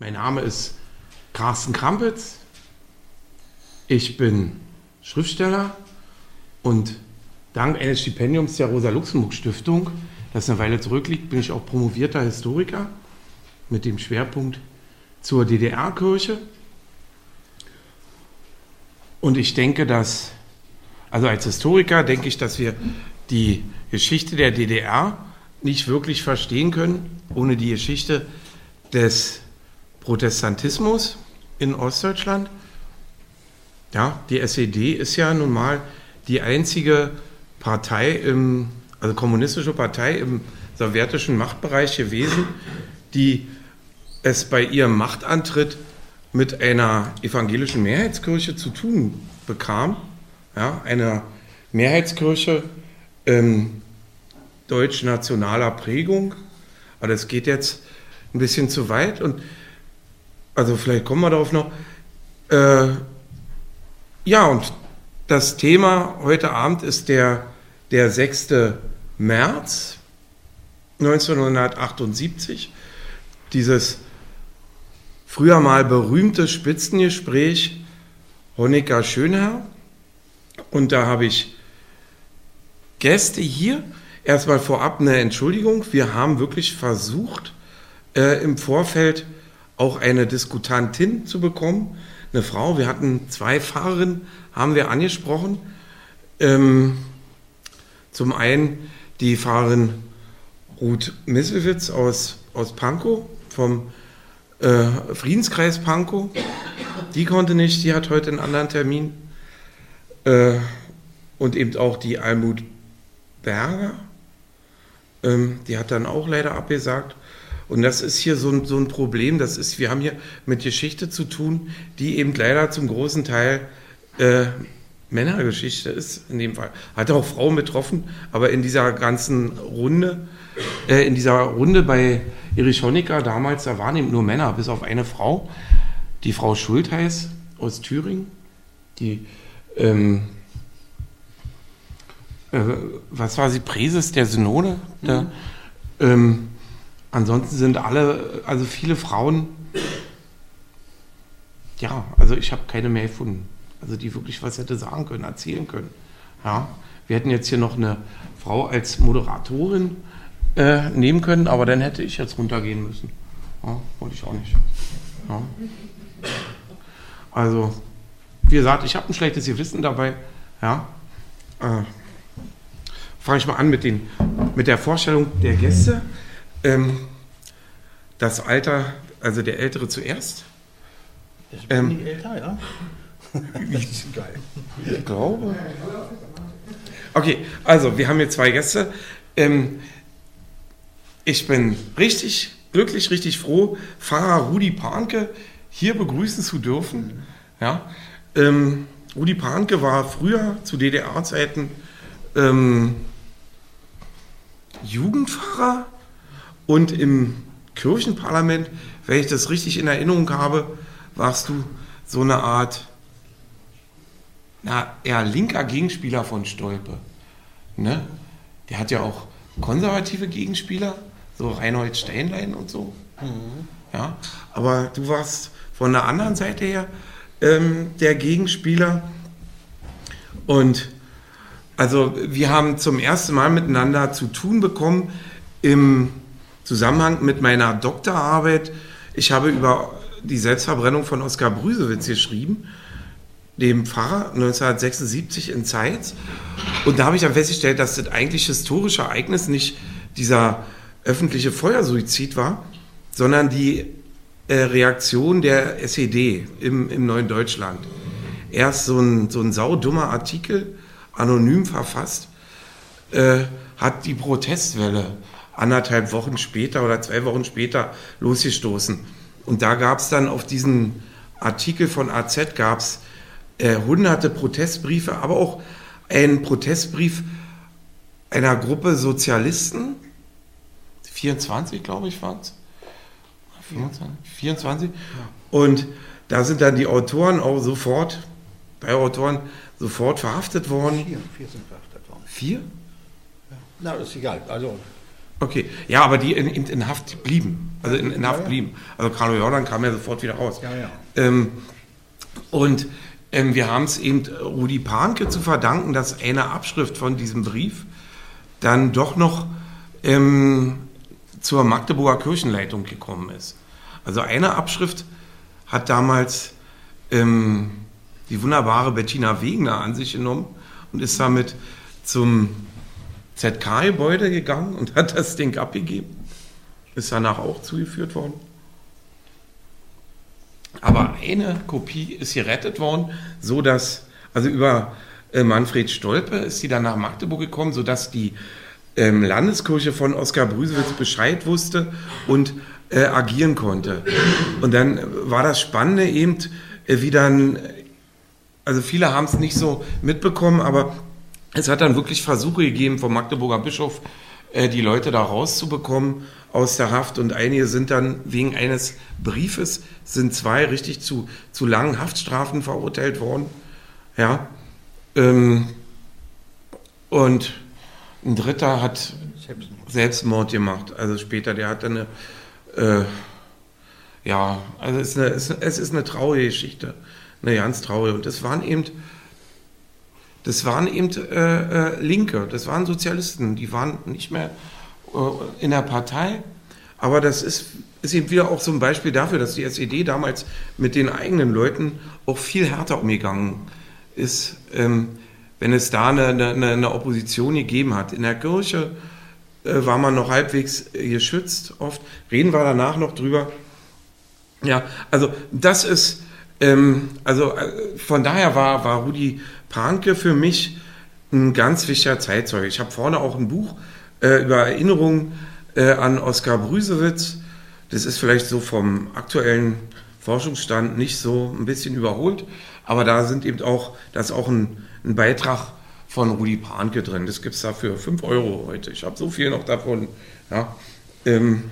Mein Name ist Carsten Krampitz. Ich bin Schriftsteller und dank eines Stipendiums der Rosa-Luxemburg-Stiftung, das eine Weile zurückliegt, bin ich auch promovierter Historiker mit dem Schwerpunkt zur DDR-Kirche. Und ich denke, dass, also als Historiker denke ich, dass wir die Geschichte der DDR nicht wirklich verstehen können ohne die Geschichte des Protestantismus in Ostdeutschland. Ja, die SED ist ja nun mal die einzige Partei, im, also kommunistische Partei im sowjetischen Machtbereich gewesen, die es bei ihrem Machtantritt mit einer evangelischen Mehrheitskirche zu tun bekam. Ja, einer Mehrheitskirche ähm, deutsch-nationaler Prägung. Aber das geht jetzt ein bisschen zu weit und also vielleicht kommen wir darauf noch. Äh, ja, und das Thema heute Abend ist der, der 6. März 1978. Dieses früher mal berühmte Spitzengespräch Honecker Schönherr. Und da habe ich Gäste hier. Erstmal vorab eine Entschuldigung. Wir haben wirklich versucht, äh, im Vorfeld auch eine Diskutantin zu bekommen, eine Frau. Wir hatten zwei Fahrerinnen, haben wir angesprochen. Ähm, zum einen die Fahrerin Ruth Misselwitz aus, aus Pankow, vom äh, Friedenskreis Pankow. Die konnte nicht, die hat heute einen anderen Termin. Äh, und eben auch die Almut Berger, ähm, die hat dann auch leider abgesagt. Und das ist hier so ein, so ein Problem. Das ist, wir haben hier mit Geschichte zu tun, die eben leider zum großen Teil äh, Männergeschichte ist, in dem Fall. Hat auch Frauen betroffen, aber in dieser ganzen Runde, äh, in dieser Runde bei Erich Honecker damals, da waren eben nur Männer, bis auf eine Frau, die Frau Schultheiß aus Thüringen, die, ähm, äh, was war sie, Präses der Synode? Mhm. ähm, ansonsten sind alle, also viele Frauen, ja, also ich habe keine mehr gefunden, also die wirklich was hätte sagen können, erzählen können. Ja, wir hätten jetzt hier noch eine Frau als Moderatorin äh, nehmen können, aber dann hätte ich jetzt runtergehen müssen. Ja, wollte ich auch nicht. Ja. Also, wie gesagt, ich habe ein schlechtes Gewissen dabei. Ja. Äh, Fange ich mal an mit, den, mit der Vorstellung der Gäste. Ähm, das Alter, also der Ältere zuerst. Ich bin ähm, nicht älter, ja. ist geil. Ich glaube. Okay, also wir haben hier zwei Gäste. Ähm, ich bin richtig glücklich, richtig froh, Pfarrer Rudi Panke hier begrüßen zu dürfen. Ja, ähm, Rudi Panke war früher zu DDR-Zeiten ähm, Jugendpfarrer und im Kirchenparlament, wenn ich das richtig in Erinnerung habe, warst du so eine Art, na, eher linker Gegenspieler von Stolpe. Ne? Der hat ja auch konservative Gegenspieler, so Reinhold Steinlein und so. Mhm. Ja, aber du warst von der anderen Seite her ähm, der Gegenspieler. Und also wir haben zum ersten Mal miteinander zu tun bekommen im Zusammenhang mit meiner Doktorarbeit. Ich habe über die Selbstverbrennung von Oskar Brüsewitz geschrieben, dem Pfarrer 1976 in Zeitz. Und da habe ich dann festgestellt, dass das eigentlich historische Ereignis nicht dieser öffentliche Feuersuizid war, sondern die äh, Reaktion der SED im, im neuen Deutschland. Erst so ein, so ein saudummer Artikel, anonym verfasst, äh, hat die Protestwelle anderthalb Wochen später oder zwei Wochen später losgestoßen. Und da gab es dann auf diesen Artikel von AZ gab es äh, hunderte Protestbriefe, aber auch einen Protestbrief einer Gruppe Sozialisten, 24 glaube ich waren es, 24, 24. Und da sind dann die Autoren auch sofort, bei Autoren sofort verhaftet worden. Vier, vier sind verhaftet worden. Vier? Ja. Na, ist egal. Also Okay, ja, aber die in, in, in Haft blieben. Also in, in Haft ja, ja. blieben. Also Carlo Jordan kam ja sofort wieder raus. Ja, ja. Ähm, und ähm, wir haben es eben Rudi Panke zu verdanken, dass eine Abschrift von diesem Brief dann doch noch ähm, zur Magdeburger Kirchenleitung gekommen ist. Also eine Abschrift hat damals ähm, die wunderbare Bettina Wegner an sich genommen und ist damit zum ZK-Gebäude gegangen und hat das Ding abgegeben. Ist danach auch zugeführt worden. Aber eine Kopie ist gerettet worden, so dass, also über äh, Manfred Stolpe ist sie dann nach Magdeburg gekommen, sodass die ähm, Landeskirche von Oskar Brüsewitz Bescheid wusste und äh, agieren konnte. Und dann war das Spannende eben, äh, wie dann, also viele haben es nicht so mitbekommen, aber es hat dann wirklich Versuche gegeben vom Magdeburger Bischof, äh, die Leute da rauszubekommen aus der Haft und einige sind dann wegen eines Briefes, sind zwei richtig zu, zu langen Haftstrafen verurteilt worden. Ja. Ähm, und ein Dritter hat Selbstmord, Selbstmord gemacht. Also später, der hat dann eine, äh, ja, also es ist, eine, es ist eine traurige Geschichte. Eine ganz traurige. Und das waren eben, das waren eben äh, äh, Linke, das waren Sozialisten, die waren nicht mehr äh, in der Partei. Aber das ist, ist eben wieder auch so ein Beispiel dafür, dass die SED damals mit den eigenen Leuten auch viel härter umgegangen ist. Ähm, wenn es da eine, eine, eine Opposition gegeben hat. In der Kirche äh, war man noch halbwegs geschützt oft. Reden wir danach noch drüber. Ja, also das ist, ähm, also äh, von daher war, war Rudi Panke für mich ein ganz wichtiger Zeitzeuge. Ich habe vorne auch ein Buch äh, über Erinnerungen äh, an Oskar Brüsewitz. Das ist vielleicht so vom aktuellen Forschungsstand nicht so ein bisschen überholt, aber da sind eben auch, da ist auch ein ein Beitrag von Rudi Panke drin. Das gibt es da für 5 Euro heute. Ich habe so viel noch davon. Ja, ähm,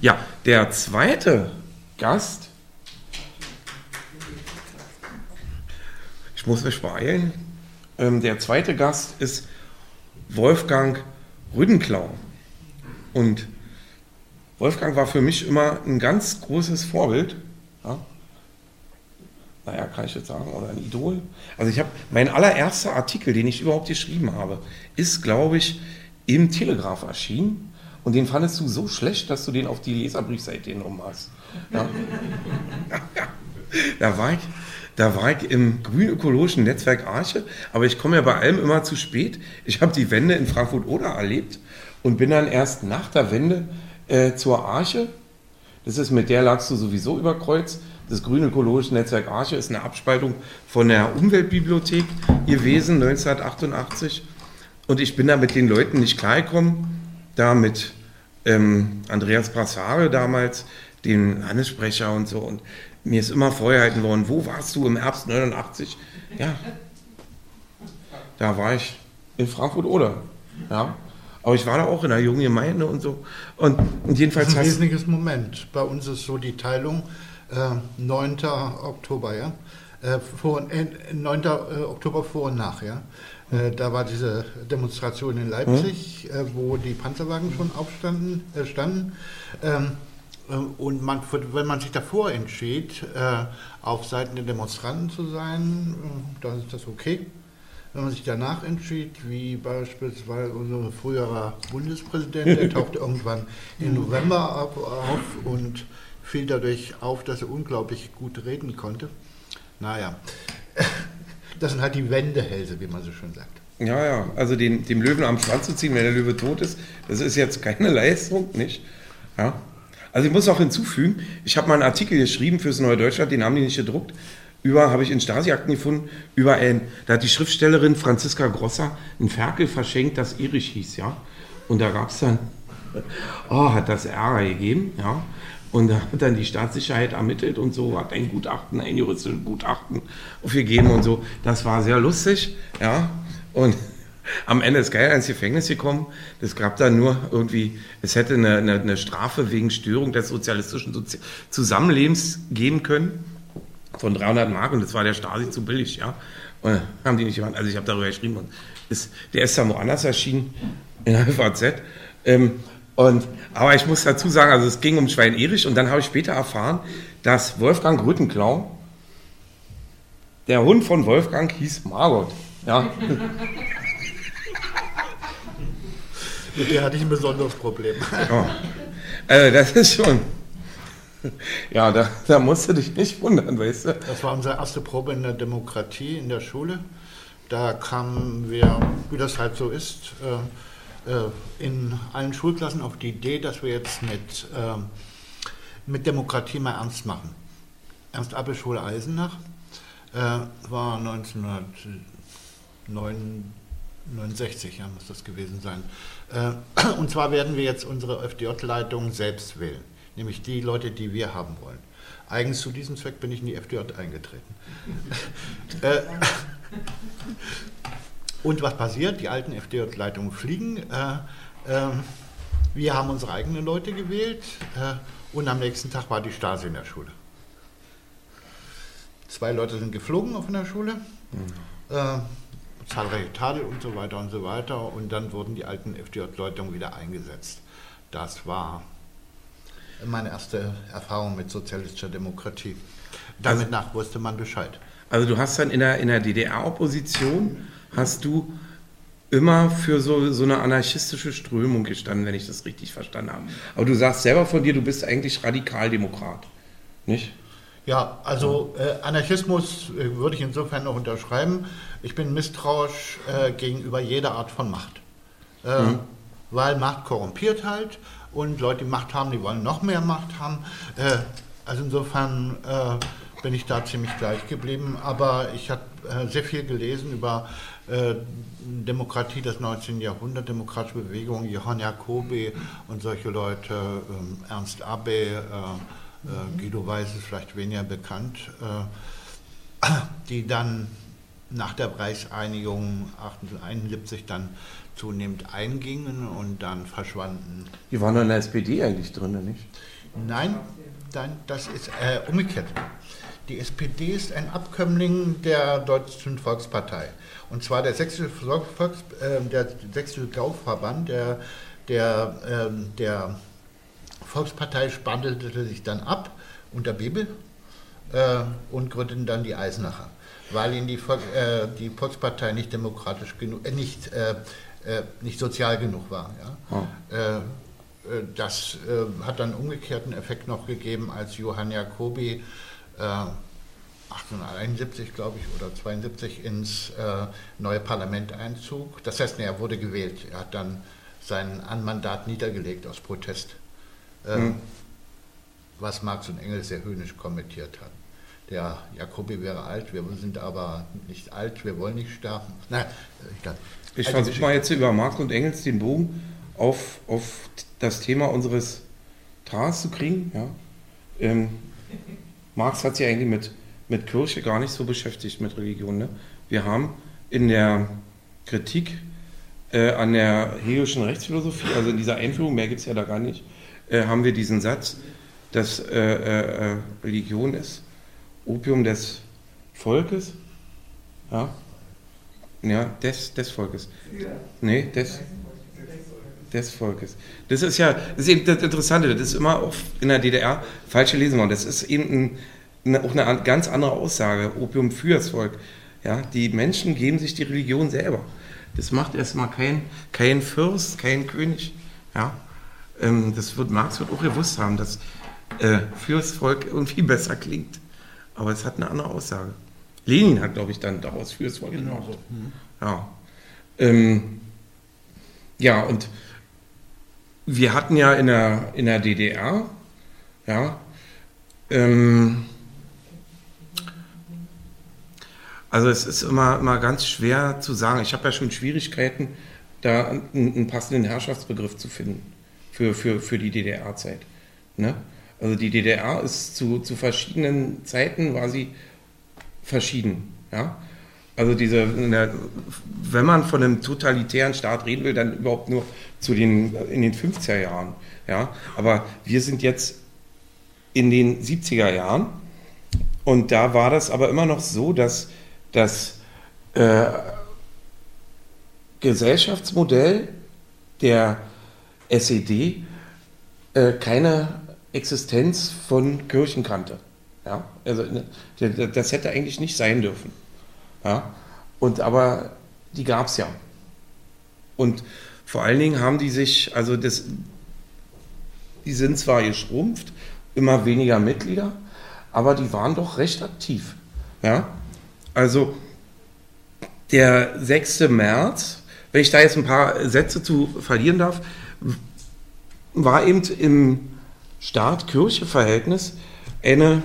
ja der zweite Gast, muss mich beeilen, ähm, der zweite Gast ist Wolfgang Rüdenklau. Und Wolfgang war für mich immer ein ganz großes Vorbild. Ja? naja, kann ich jetzt sagen, oder ein Idol. Also ich habe, mein allererster Artikel, den ich überhaupt geschrieben habe, ist, glaube ich, im Telegraph erschienen. Und den fandest du so schlecht, dass du den auf die Leserbriefseite genommen hast. Ja. da, war ich, da war ich im grün-ökologischen Netzwerk Arche, aber ich komme ja bei allem immer zu spät. Ich habe die Wende in Frankfurt-Oder erlebt und bin dann erst nach der Wende äh, zur Arche. Das ist mit der lagst du sowieso über Kreuz das Grüne Ökologische Netzwerk Arche ist eine Abspaltung von der Umweltbibliothek gewesen, 1988. Und ich bin da mit den Leuten nicht klargekommen, da mit ähm, Andreas Brassare damals, dem Landessprecher und so. Und mir ist immer vorgehalten worden, wo warst du im Herbst 89? Ja, da war ich in Frankfurt-Oder. Ja. Aber ich war da auch in einer jungen Gemeinde und so. Und, und jedenfalls das ist ein wesentliches Moment. Bei uns ist so die Teilung, äh, 9. Oktober, ja. Äh, vor, äh, 9. Äh, Oktober vor und nach, ja. Äh, da war diese Demonstration in Leipzig, mhm. wo die Panzerwagen schon aufstanden, standen. Ähm, und man, wenn man sich davor entschied, auf Seiten der Demonstranten zu sein, dann ist das okay. Wenn man sich danach entschied, wie beispielsweise unser früherer Bundespräsident, der tauchte irgendwann im November auf und fiel dadurch auf, dass er unglaublich gut reden konnte. Naja, das sind halt die Wendehälse, wie man so schön sagt. Ja, ja, also den, dem Löwen am Schwanz zu ziehen, wenn der Löwe tot ist, das ist jetzt keine Leistung, nicht? Ja. Also ich muss auch hinzufügen, ich habe mal einen Artikel geschrieben fürs Neue Deutschland, den haben die nicht gedruckt, über, habe ich in Stasi-Akten gefunden, über ein, da hat die Schriftstellerin Franziska Grosser ein Ferkel verschenkt, das Erich hieß, ja. Und da gab es dann, oh, hat das Ärger gegeben, ja. Und da hat dann die Staatssicherheit ermittelt und so, hat ein Gutachten, ein juristisches Gutachten aufgegeben und so. Das war sehr lustig, ja. Und am Ende ist Geil ins Gefängnis gekommen. Das gab dann nur irgendwie, es hätte eine, eine, eine Strafe wegen Störung des sozialistischen Sozi Zusammenlebens geben können von 300 Mark und das war der Stasi zu billig, ja. Und haben die nicht gemacht. Also ich habe darüber geschrieben und ist, der ist dann woanders erschienen in der FAZ Ähm, und, aber ich muss dazu sagen, also es ging um Schwein Erich und dann habe ich später erfahren, dass Wolfgang Rüttenklau, der Hund von Wolfgang hieß Margot. Ja. Mit der hatte ich ein besonderes Problem. Oh. Also das ist schon. Ja, da, da musst du dich nicht wundern, weißt du. Das war unsere erste Probe in der Demokratie in der Schule. Da kamen wir, wie das halt so ist, äh, äh, in allen Schulklassen auf die Idee, dass wir jetzt mit, ähm, mit Demokratie mal ernst machen. Ernst Abbeschule Eisenach äh, war 1999. 69 ja, muss das gewesen sein. Äh, und zwar werden wir jetzt unsere FDJ-Leitung selbst wählen, nämlich die Leute, die wir haben wollen. Eigens zu diesem Zweck bin ich in die FDJ eingetreten. Äh, und was passiert? Die alten FDJ-Leitungen fliegen. Äh, ähm, wir haben unsere eigenen Leute gewählt und am nächsten Tag war die Stasi in der Schule. Zwei Leute sind geflogen auf einer Schule. Mhm zahlreiche Tadel und so weiter und so weiter. Und dann wurden die alten FDJ-Leutungen wieder eingesetzt. Das war meine erste Erfahrung mit sozialistischer Demokratie. Damit also, nach wusste man Bescheid. Also du hast dann in der, in der DDR-Opposition, hast du immer für so, so eine anarchistische Strömung gestanden, wenn ich das richtig verstanden habe. Aber du sagst selber von dir, du bist eigentlich Radikaldemokrat, nicht? Ja, also äh, Anarchismus äh, würde ich insofern noch unterschreiben. Ich bin misstrauisch äh, gegenüber jeder Art von Macht. Äh, mhm. Weil Macht korrumpiert halt und Leute, die Macht haben, die wollen noch mehr Macht haben. Äh, also insofern äh, bin ich da ziemlich gleich geblieben. Aber ich habe sehr viel gelesen über Demokratie des 19. Jahrhunderts, demokratische Bewegung, Johann Jacobi und solche Leute, ähm, Ernst Abbe äh, Guido Weiß ist vielleicht weniger bekannt, äh, die dann nach der Reichseinigung 1971 dann zunehmend eingingen und dann verschwanden. Die waren in der SPD eigentlich drin, nicht? Nein, nein das ist äh, umgekehrt. Die SPD ist ein Abkömmling der Deutschen Volkspartei. Und zwar der Sächsische, Volks, äh, der Sächsische Gaufverband, der, der, äh, der Volkspartei spandelte sich dann ab unter Bibel äh, und gründeten dann die Eisenacher, weil ihnen die, äh, die Volkspartei nicht demokratisch genug, äh, nicht, äh, äh, nicht sozial genug war. Ja? Oh. das hat dann umgekehrten Effekt noch gegeben, als Johann Jacobi 1871, glaube ich, oder 72 ins neue Parlament einzog. Das heißt, er wurde gewählt. Er hat dann sein Anmandat niedergelegt aus Protest hm. was Marx und Engels sehr höhnisch kommentiert haben. Der Jakobi wäre alt, wir sind aber nicht alt, wir wollen nicht sterben. Nein, ich, ich versuche mal jetzt über Marx und Engels den Bogen auf, auf das Thema unseres Tages zu kriegen. Ja. Ähm, Marx hat sich eigentlich mit, mit Kirche gar nicht so beschäftigt, mit Religion. Ne? Wir haben in der Kritik äh, an der hegelischen Rechtsphilosophie, also in dieser Einführung, mehr gibt es ja da gar nicht, äh, haben wir diesen Satz, dass äh, äh, Religion ist Opium des Volkes. Ja, ja des, des Volkes. Nee, des, des Volkes. Das ist ja, das ist eben das Interessante, das ist immer auch in der DDR falsche Lesung worden. Das ist eben ein, auch eine ganz andere Aussage, Opium für das Volk. Ja, die Menschen geben sich die Religion selber. Das macht erstmal kein, kein Fürst, kein König. Ja, ähm, das wird Marx wird auch gewusst haben, dass äh, fürs Volk irgendwie besser klingt. Aber es hat eine andere Aussage. Lenin hat, glaube ich, dann daraus fürs Volk genau gemacht. Mhm. Ja. Ähm, ja, und wir hatten ja in der, in der DDR, ja, ähm, also es ist immer, immer ganz schwer zu sagen. Ich habe ja schon Schwierigkeiten, da einen, einen passenden Herrschaftsbegriff zu finden für, für, für die DDR-Zeit. Ne? Also die DDR ist zu, zu verschiedenen Zeiten sie verschieden. Ja? Also diese, wenn man von einem totalitären Staat reden will, dann überhaupt nur zu den, in den 50er Jahren. Ja? Aber wir sind jetzt in den 70er Jahren und da war das aber immer noch so, dass das äh, Gesellschaftsmodell der SED äh, keine Existenz von Kirchen kannte. Ja? Also, ne, das hätte eigentlich nicht sein dürfen. Ja? Und aber die gab es ja. Und vor allen Dingen haben die sich, also das, die sind zwar geschrumpft, immer weniger Mitglieder, aber die waren doch recht aktiv. Ja? Also der 6. März, wenn ich da jetzt ein paar Sätze zu verlieren darf, war eben im Staat-Kirche-Verhältnis eine,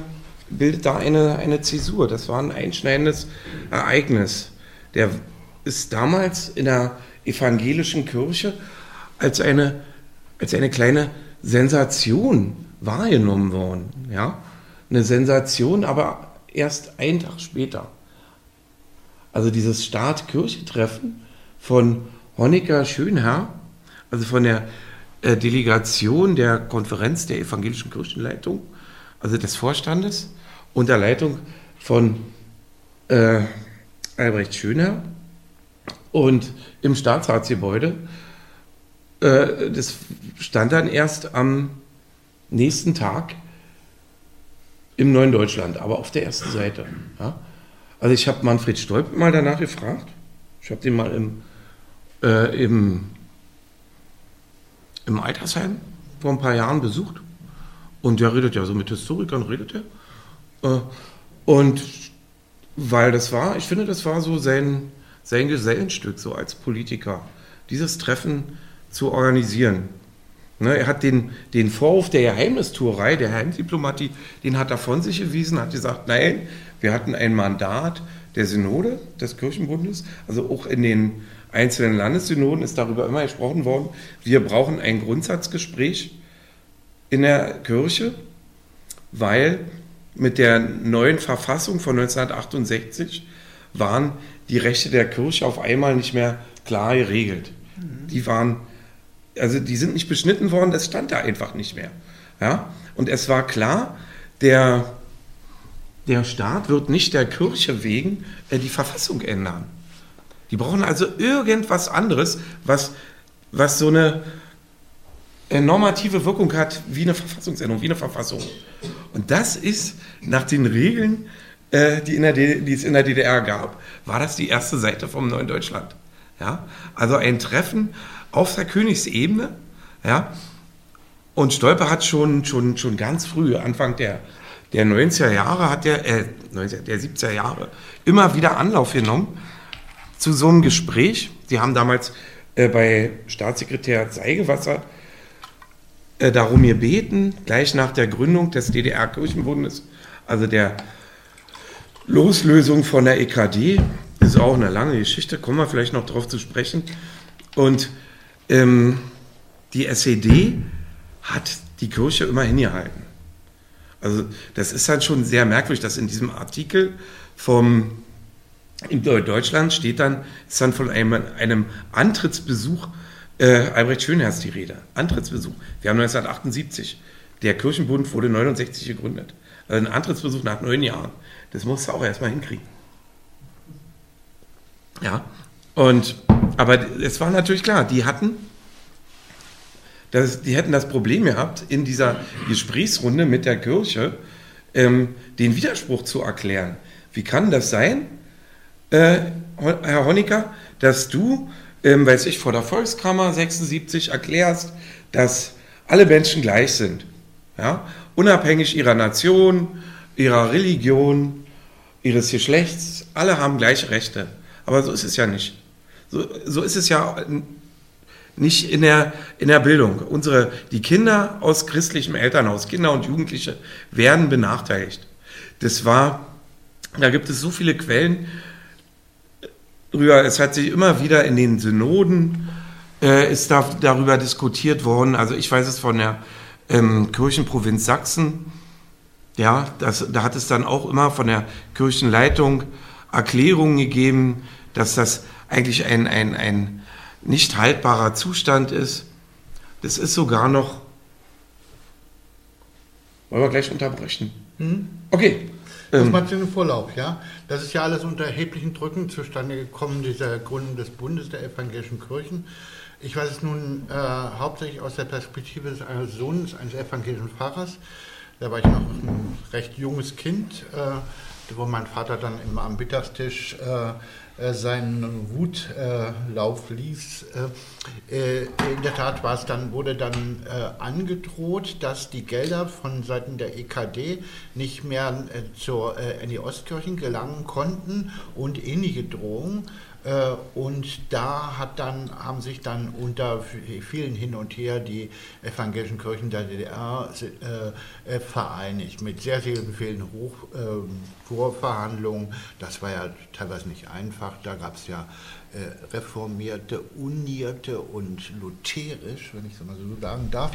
bildet da eine, eine Zäsur. Das war ein einschneidendes Ereignis. Der ist damals in der evangelischen Kirche als eine, als eine kleine Sensation wahrgenommen worden. Ja? Eine Sensation, aber erst einen Tag später. Also dieses Staat-Kirche-Treffen von Honecker Schönherr, also von der äh, Delegation der Konferenz der evangelischen Kirchenleitung, also des Vorstandes, unter Leitung von äh, Albrecht Schöner und im Staatsratsgebäude. Äh, das stand dann erst am nächsten Tag im Neuen Deutschland, aber auf der ersten Seite. Ja? Also ich habe Manfred Stolp mal danach gefragt. Ich habe den mal im, äh, im im Altersheim vor ein paar Jahren besucht. Und der redet ja so mit Historikern, redet er. Äh, und weil das war, ich finde, das war so sein, sein Gesellenstück, so als Politiker, dieses Treffen zu organisieren. Ne, er hat den, den Vorwurf der Geheimnistuerei, der Geheimdiplomatie, den hat er von sich gewiesen, hat gesagt, nein, wir hatten ein Mandat der Synode des Kirchenbundes, also auch in den einzelnen Landessynoden ist darüber immer gesprochen worden, wir brauchen ein Grundsatzgespräch in der Kirche, weil mit der neuen Verfassung von 1968 waren die Rechte der Kirche auf einmal nicht mehr klar geregelt. Die waren, also die sind nicht beschnitten worden, das stand da einfach nicht mehr. Ja? Und es war klar, der, der Staat wird nicht der Kirche wegen äh, die Verfassung ändern. Die brauchen also irgendwas anderes, was, was so eine äh, normative Wirkung hat wie eine Verfassungsänderung, wie eine Verfassung. Und das ist nach den Regeln, äh, die, die es in der DDR gab, war das die erste Seite vom Neuen Deutschland. Ja? Also ein Treffen auf der Königsebene. Ja? Und Stolper hat schon, schon, schon ganz früh, Anfang der, der 90er Jahre, hat der, äh, 90er, der 70er Jahre, immer wieder Anlauf genommen zu so einem Gespräch. Die haben damals äh, bei Staatssekretär Zeigewasser äh, darum gebeten, gleich nach der Gründung des DDR-Kirchenbundes, also der Loslösung von der EKD, ist auch eine lange Geschichte, kommen wir vielleicht noch darauf zu sprechen. Und ähm, die SED hat die Kirche immer hingehalten. Also das ist halt schon sehr merkwürdig, dass in diesem Artikel vom in Deutschland steht dann, ist dann von einem, einem Antrittsbesuch äh, Albrecht Schönherz die Rede. Antrittsbesuch. Wir haben 1978. Der Kirchenbund wurde 69 gegründet. Also ein Antrittsbesuch nach neun Jahren. Das musst du auch erstmal hinkriegen. Ja. Und, aber es war natürlich klar, die hatten, das, die hätten das Problem gehabt, in dieser Gesprächsrunde mit der Kirche ähm, den Widerspruch zu erklären. Wie kann das sein, äh, Herr Honecker, dass du, ähm, weiß ich, vor der Volkskammer 76 erklärst, dass alle Menschen gleich sind. Ja? Unabhängig ihrer Nation, ihrer Religion, ihres Geschlechts, alle haben gleiche Rechte. Aber so ist es ja nicht. So, so ist es ja nicht in der, in der Bildung. Unsere, die Kinder aus christlichem Elternhaus, Kinder und Jugendliche, werden benachteiligt. Das war, da gibt es so viele Quellen, drüber, es hat sich immer wieder in den Synoden äh, ist da, darüber diskutiert worden. Also ich weiß es von der ähm, Kirchenprovinz Sachsen. Ja, das, da hat es dann auch immer von der Kirchenleitung Erklärungen gegeben, dass das eigentlich ein, ein, ein nicht haltbarer Zustand ist. Das ist sogar noch. Wollen wir gleich unterbrechen? Hm? Okay. Das ähm, macht den Vorlauf, ja. Das ist ja alles unter erheblichen Drücken zustande gekommen, dieser Gründung des Bundes der evangelischen Kirchen. Ich weiß es nun äh, hauptsächlich aus der Perspektive eines Sohnes eines evangelischen Pfarrers. Da war ich noch ein recht junges Kind, äh, wo mein Vater dann immer am Mittagstisch äh, äh, seinen Wutlauf ließ. Äh, in der Tat war es dann, wurde dann äh, angedroht, dass die Gelder von Seiten der EKD nicht mehr zur, in die Ostkirchen gelangen konnten und ähnliche Drohungen. Äh, und da hat dann, haben sich dann unter vielen hin und her die evangelischen Kirchen der DDR äh, äh, vereinigt mit sehr, sehr vielen Hoch, Vorverhandlungen. Das war ja teilweise nicht einfach. Da gab es ja reformierte, unierte und lutherisch, wenn ich es mal so sagen darf.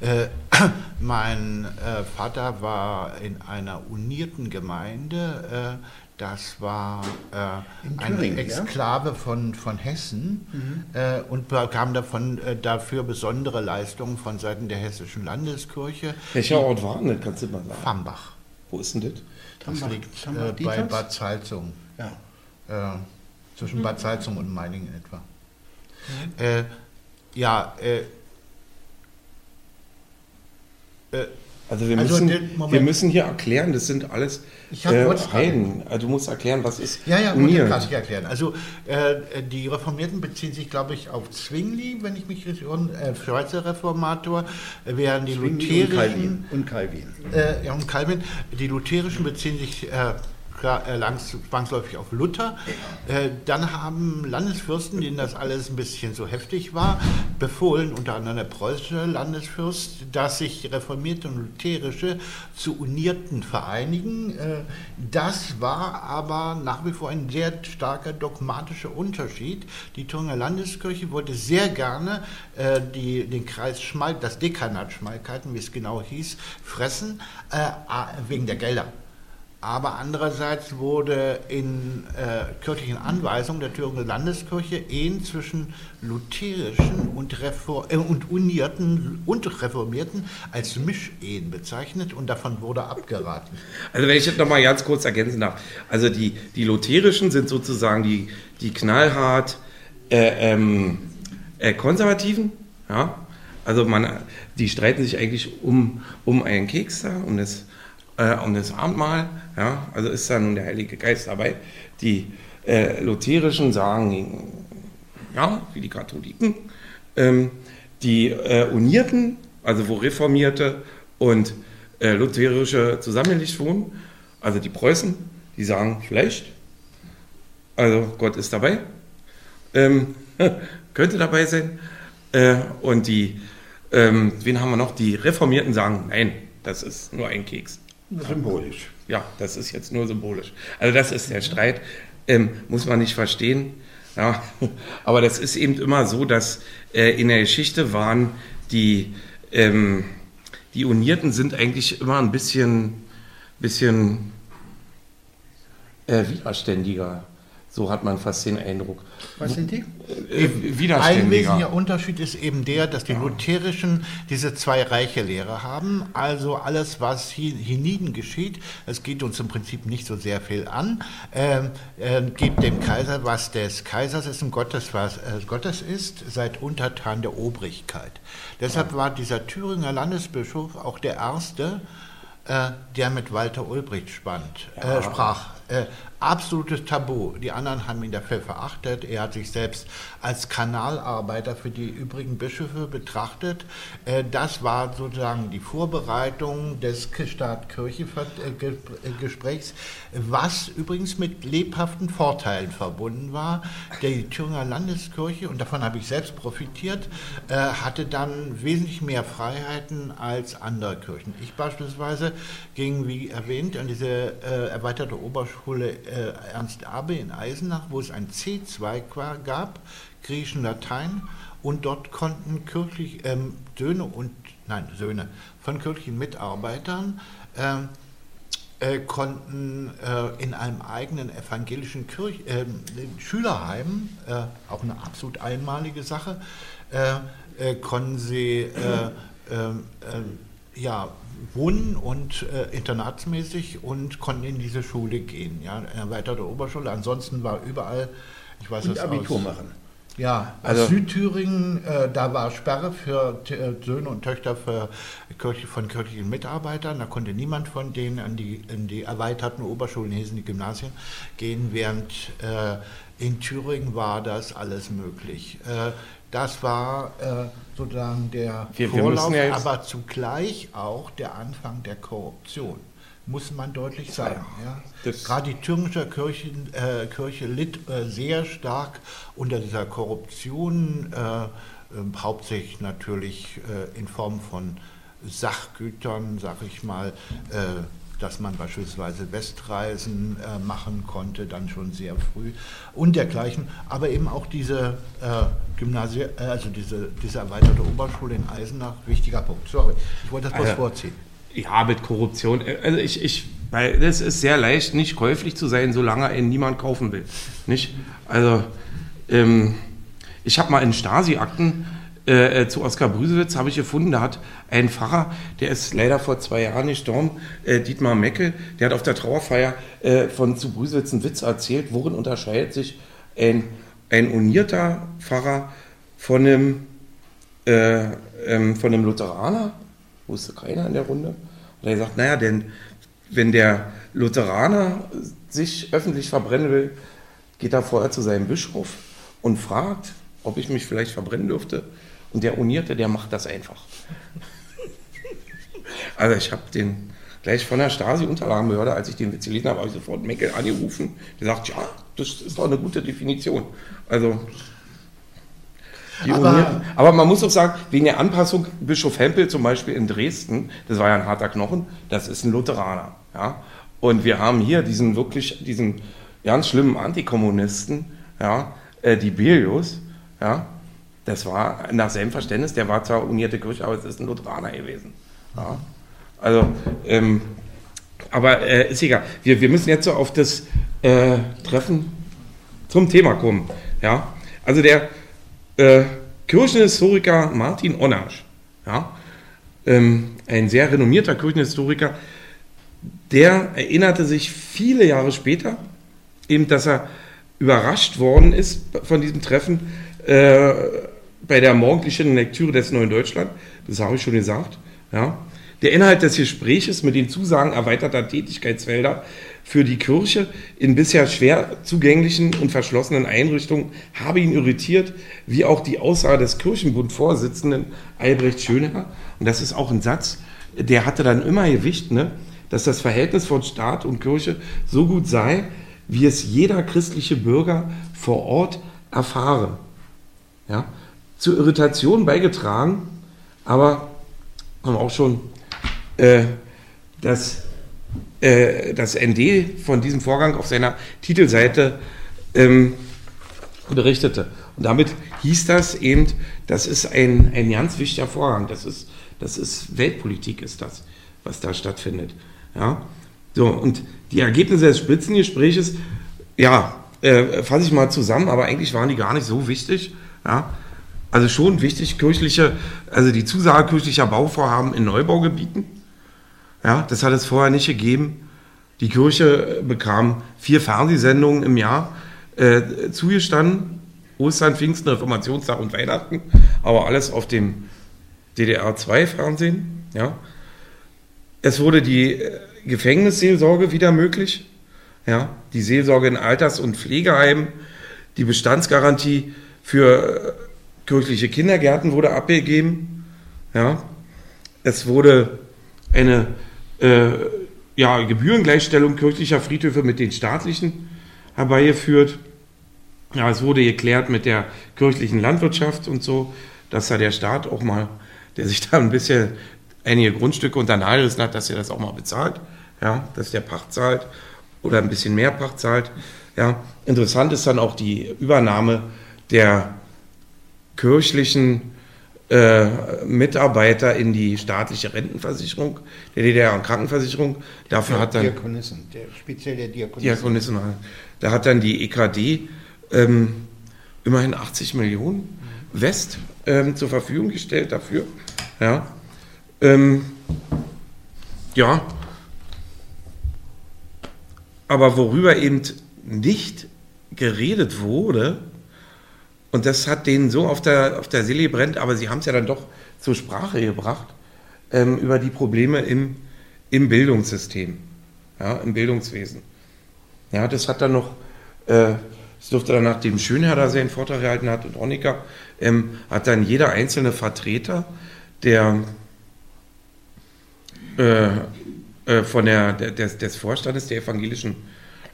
Mein Vater war in einer unierten Gemeinde das war äh, eine Exklave ja? von, von Hessen mhm. äh, und bekam davon, äh, dafür besondere Leistungen von Seiten der Hessischen Landeskirche. Welcher Ort war denn Kannst du mal sagen? Fambach. Wo ist denn das? Das liegt äh, bei Bad Salzung. Ja. Äh, zwischen mhm. Bad Salzung und Meiningen etwa. Mhm. Äh, ja, also wir also müssen, wir müssen hier erklären, das sind alles äh, Heiden. Also du musst erklären, was ist Ja, ja, gut, kann ich erklären. Also äh, die Reformierten beziehen sich, glaube ich, auf Zwingli, wenn ich mich richtig erinnere, äh, Schweizer Reformator, während die Zwingli lutherischen... Und Calvin. Und Calvin. Äh, ja, und Calvin. Die lutherischen beziehen sich äh, zwangsläufig auf Luther. Äh, dann haben Landesfürsten, denen das alles ein bisschen so heftig war, befohlen, unter anderem der preußische Landesfürst, dass sich reformierte und lutherische zu Unierten vereinigen. Äh, das war aber nach wie vor ein sehr starker dogmatischer Unterschied. Die Thüringer Landeskirche wollte sehr gerne die, den Kreis Schmal, das Dekanat Schmalkalden, wie es genau hieß, fressen, wegen der Gelder. Aber andererseits wurde in äh, kirchlichen Anweisungen der Thüringer Landeskirche Ehen zwischen lutherischen und, Refor äh, und Unierten und Reformierten als Mischehen bezeichnet und davon wurde abgeraten. Also wenn ich das nochmal ganz kurz ergänzen darf. Also die, die lutherischen sind sozusagen die, die knallhart äh, ähm, äh, konservativen, ja. Also man, die streiten sich eigentlich um, um einen Keks da, um das äh, um das Abendmahl. Ja, also ist da nun der Heilige Geist dabei. Die äh, Lutherischen sagen, ja, wie die Katholiken. Ähm, die äh, Unierten, also wo Reformierte und äh, Lutherische zusammengelegt wurden, also die Preußen, die sagen vielleicht, also Gott ist dabei, ähm, könnte dabei sein. Äh, und die, ähm, wen haben wir noch? Die Reformierten sagen, nein, das ist nur ein Keks. Symbolisch. Ja, das ist jetzt nur symbolisch. Also das ist der Streit, ähm, muss man nicht verstehen. Ja, aber das ist eben immer so, dass äh, in der Geschichte waren die, ähm, die Unierten sind eigentlich immer ein bisschen, bisschen äh, widerständiger so hat man fast den Eindruck. Was sind die? Äh. Ein wesentlicher Unterschied ist eben der, dass die ja. Lutherischen diese zwei Reiche Lehre haben. Also alles, was hienieden geschieht, es geht uns im Prinzip nicht so sehr viel an, äh, äh, gibt dem Kaiser, was des Kaisers ist und Gottes, was äh, Gottes ist, seid untertan der Obrigkeit. Deshalb ja. war dieser Thüringer Landesbischof auch der Erste, äh, der mit Walter Ulbricht spannt, ja. Äh, sprach. Absolutes Tabu. Die anderen haben ihn dafür verachtet. Er hat sich selbst als Kanalarbeiter für die übrigen Bischöfe betrachtet. Äh, das war sozusagen die Vorbereitung des Staat-Kirche-Gesprächs, was übrigens mit lebhaften Vorteilen verbunden war. Die Thüringer Landeskirche, und davon habe ich selbst profitiert, äh, hatte dann wesentlich mehr Freiheiten als andere Kirchen. Ich beispielsweise ging, wie erwähnt, an diese äh, erweiterte Oberschule äh, Ernst Abe in Eisenach, wo es ein C2 gab, Griechen, Latein, und dort konnten kirchlich ähm, Söhne und nein Söhne von kirchlichen Mitarbeitern ähm, äh, konnten äh, in einem eigenen evangelischen Kirch, äh, Schülerheim, äh, auch eine absolut einmalige Sache, äh, äh, konnten sie ähm, ja, wohnen und äh, internatsmäßig und konnten in diese Schule gehen, ja, erweiterte Oberschule. Ansonsten war überall, ich weiß es Abitur aus, machen. Ja, also Südthüringen, äh, da war Sperre für äh, Söhne und Töchter für Kirche, von kirchlichen Mitarbeitern. Da konnte niemand von denen an die, in die erweiterten Oberschulen, hießen die Gymnasien, gehen, während äh, in Thüringen war das alles möglich. Äh, das war äh, sozusagen der wir, Vorlauf, wir ja aber zugleich auch der Anfang der Korruption muss man deutlich sagen. Ja. Gerade die thüringische Kirche, äh, Kirche litt äh, sehr stark unter dieser Korruption, äh, ähm, hauptsächlich natürlich äh, in Form von Sachgütern, sag ich mal, äh, dass man beispielsweise Westreisen äh, machen konnte, dann schon sehr früh und dergleichen, aber eben auch diese äh, Gymnasie, also diese, diese erweiterte Oberschule in Eisenach, wichtiger Punkt. Sorry, ich wollte das bloß also, vorziehen. Ja, mit Korruption. Also ich, ich, weil es ist sehr leicht, nicht käuflich zu sein, solange einen niemand kaufen will. Nicht? Also, ähm, ich habe mal in Stasi-Akten äh, äh, zu Oskar Brüsewitz habe ich gefunden, da hat ein Pfarrer, der ist leider vor zwei Jahren gestorben, äh, Dietmar Meckel, der hat auf der Trauerfeier äh, von zu Brüsewitz einen Witz erzählt, worin unterscheidet sich ein, ein unierter Pfarrer von einem, äh, ähm, von einem Lutheraner wusste keiner in der Runde. Und er sagt, naja, denn wenn der Lutheraner sich öffentlich verbrennen will, geht er vorher zu seinem Bischof und fragt, ob ich mich vielleicht verbrennen dürfte. Und der Unierte, der macht das einfach. Also ich habe den gleich von der Stasi-Unterlagenbehörde, als ich den Witz gelesen habe, habe ich sofort Meckel angerufen. Der sagt, ja, das ist doch eine gute Definition. Also aber, aber, man muss auch sagen, wegen der Anpassung, Bischof Hempel zum Beispiel in Dresden, das war ja ein harter Knochen, das ist ein Lutheraner. Ja? Und wir haben hier diesen wirklich, diesen ganz schlimmen Antikommunisten, ja, äh, die Belius, ja, das war nach seinem Verständnis, der war zwar unierte Kirche, aber es ist ein Lutheraner gewesen. Ja? Also, ähm, aber äh, ist egal. Wir, wir müssen jetzt so auf das äh, Treffen zum Thema kommen. Ja? Also der äh, Kirchenhistoriker Martin Onnasch, ja, ähm, ein sehr renommierter Kirchenhistoriker, der erinnerte sich viele Jahre später, eben, dass er überrascht worden ist von diesem Treffen äh, bei der morgendlichen Lektüre des Neuen Deutschland. Das habe ich schon gesagt. Ja. Der Inhalt des Gespräches mit den Zusagen erweiterter Tätigkeitsfelder für die Kirche in bisher schwer zugänglichen und verschlossenen Einrichtungen habe ihn irritiert, wie auch die Aussage des Kirchenbund-Vorsitzenden Albrecht Schöner. Und das ist auch ein Satz, der hatte dann immer Gewicht, ne? dass das Verhältnis von Staat und Kirche so gut sei, wie es jeder christliche Bürger vor Ort erfahre. Ja? Zur Irritation beigetragen, aber haben auch schon äh, das äh, das ND von diesem Vorgang auf seiner Titelseite ähm, berichtete. Und damit hieß das eben, das ist ein, ein ganz wichtiger Vorgang. Das ist, das ist Weltpolitik, ist das, was da stattfindet. Ja? So, und die Ergebnisse des Spitzengespräches, ja, äh, fasse ich mal zusammen, aber eigentlich waren die gar nicht so wichtig. Ja? Also schon wichtig, kirchliche, also die Zusage kirchlicher Bauvorhaben in Neubaugebieten ja, das hat es vorher nicht gegeben. Die Kirche bekam vier Fernsehsendungen im Jahr äh, zugestanden. Ostern, Pfingsten, Reformationstag und Weihnachten. Aber alles auf dem DDR-2-Fernsehen. Ja. Es wurde die äh, Gefängnisseelsorge wieder möglich. Ja. Die Seelsorge in Alters- und Pflegeheimen. Die Bestandsgarantie für äh, kirchliche Kindergärten wurde abgegeben. Ja. Es wurde eine äh, ja, Gebührengleichstellung kirchlicher Friedhöfe mit den staatlichen herbeigeführt. Ja, es wurde geklärt mit der kirchlichen Landwirtschaft und so, dass da der Staat auch mal, der sich da ein bisschen einige Grundstücke unter Nagel hat, dass er das auch mal bezahlt. Ja, dass der Pacht zahlt oder ein bisschen mehr Pacht zahlt. Ja, interessant ist dann auch die Übernahme der kirchlichen äh, Mitarbeiter in die staatliche Rentenversicherung, der DDR und Krankenversicherung. Dafür ja, hat dann Diakonissen, der, speziell der Diakonissen. Diakonissen. Da hat dann die EKD ähm, immerhin 80 Millionen West ähm, zur Verfügung gestellt dafür. Ja. Ähm, ja. Aber worüber eben nicht geredet wurde, Und das hat denen so auf der, auf der Seele brennt, aber sie haben es ja dann doch zur Sprache gebracht ähm, über die Probleme im, im Bildungssystem, ja, im Bildungswesen. Ja, das hat dann noch, äh, das durfte dann nachdem Schönherr da seinen Vortrag gehalten hat und Honecker, ähm, hat dann jeder einzelne Vertreter der äh, äh, von der, der, des, des Vorstandes der evangelischen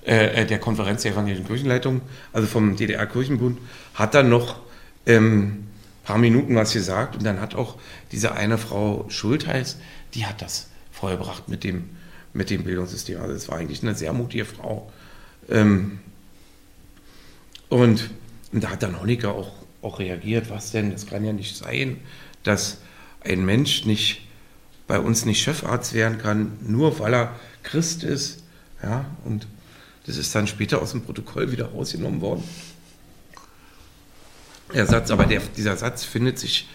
äh, äh, der Konferenz der evangelischen Kirchenleitung, also vom DDR-Kirchenbund, hat dann noch ähm, paar Minuten was gesagt und dann hat auch diese eine Frau Schultheiß, die hat das vorgebracht mit dem, mit dem Bildungssystem. Also es war eigentlich eine sehr mutige Frau. Ähm, und, und, da hat dann Honecker auch, auch reagiert, was denn, das kann ja nicht sein, dass ein Mensch nicht bei uns nicht Chefarzt werden kann, nur weil er Christ ist. Ja, und das ist dann später aus dem Protokoll wieder rausgenommen worden. Der Satz, aber der, dieser Satz findet sich,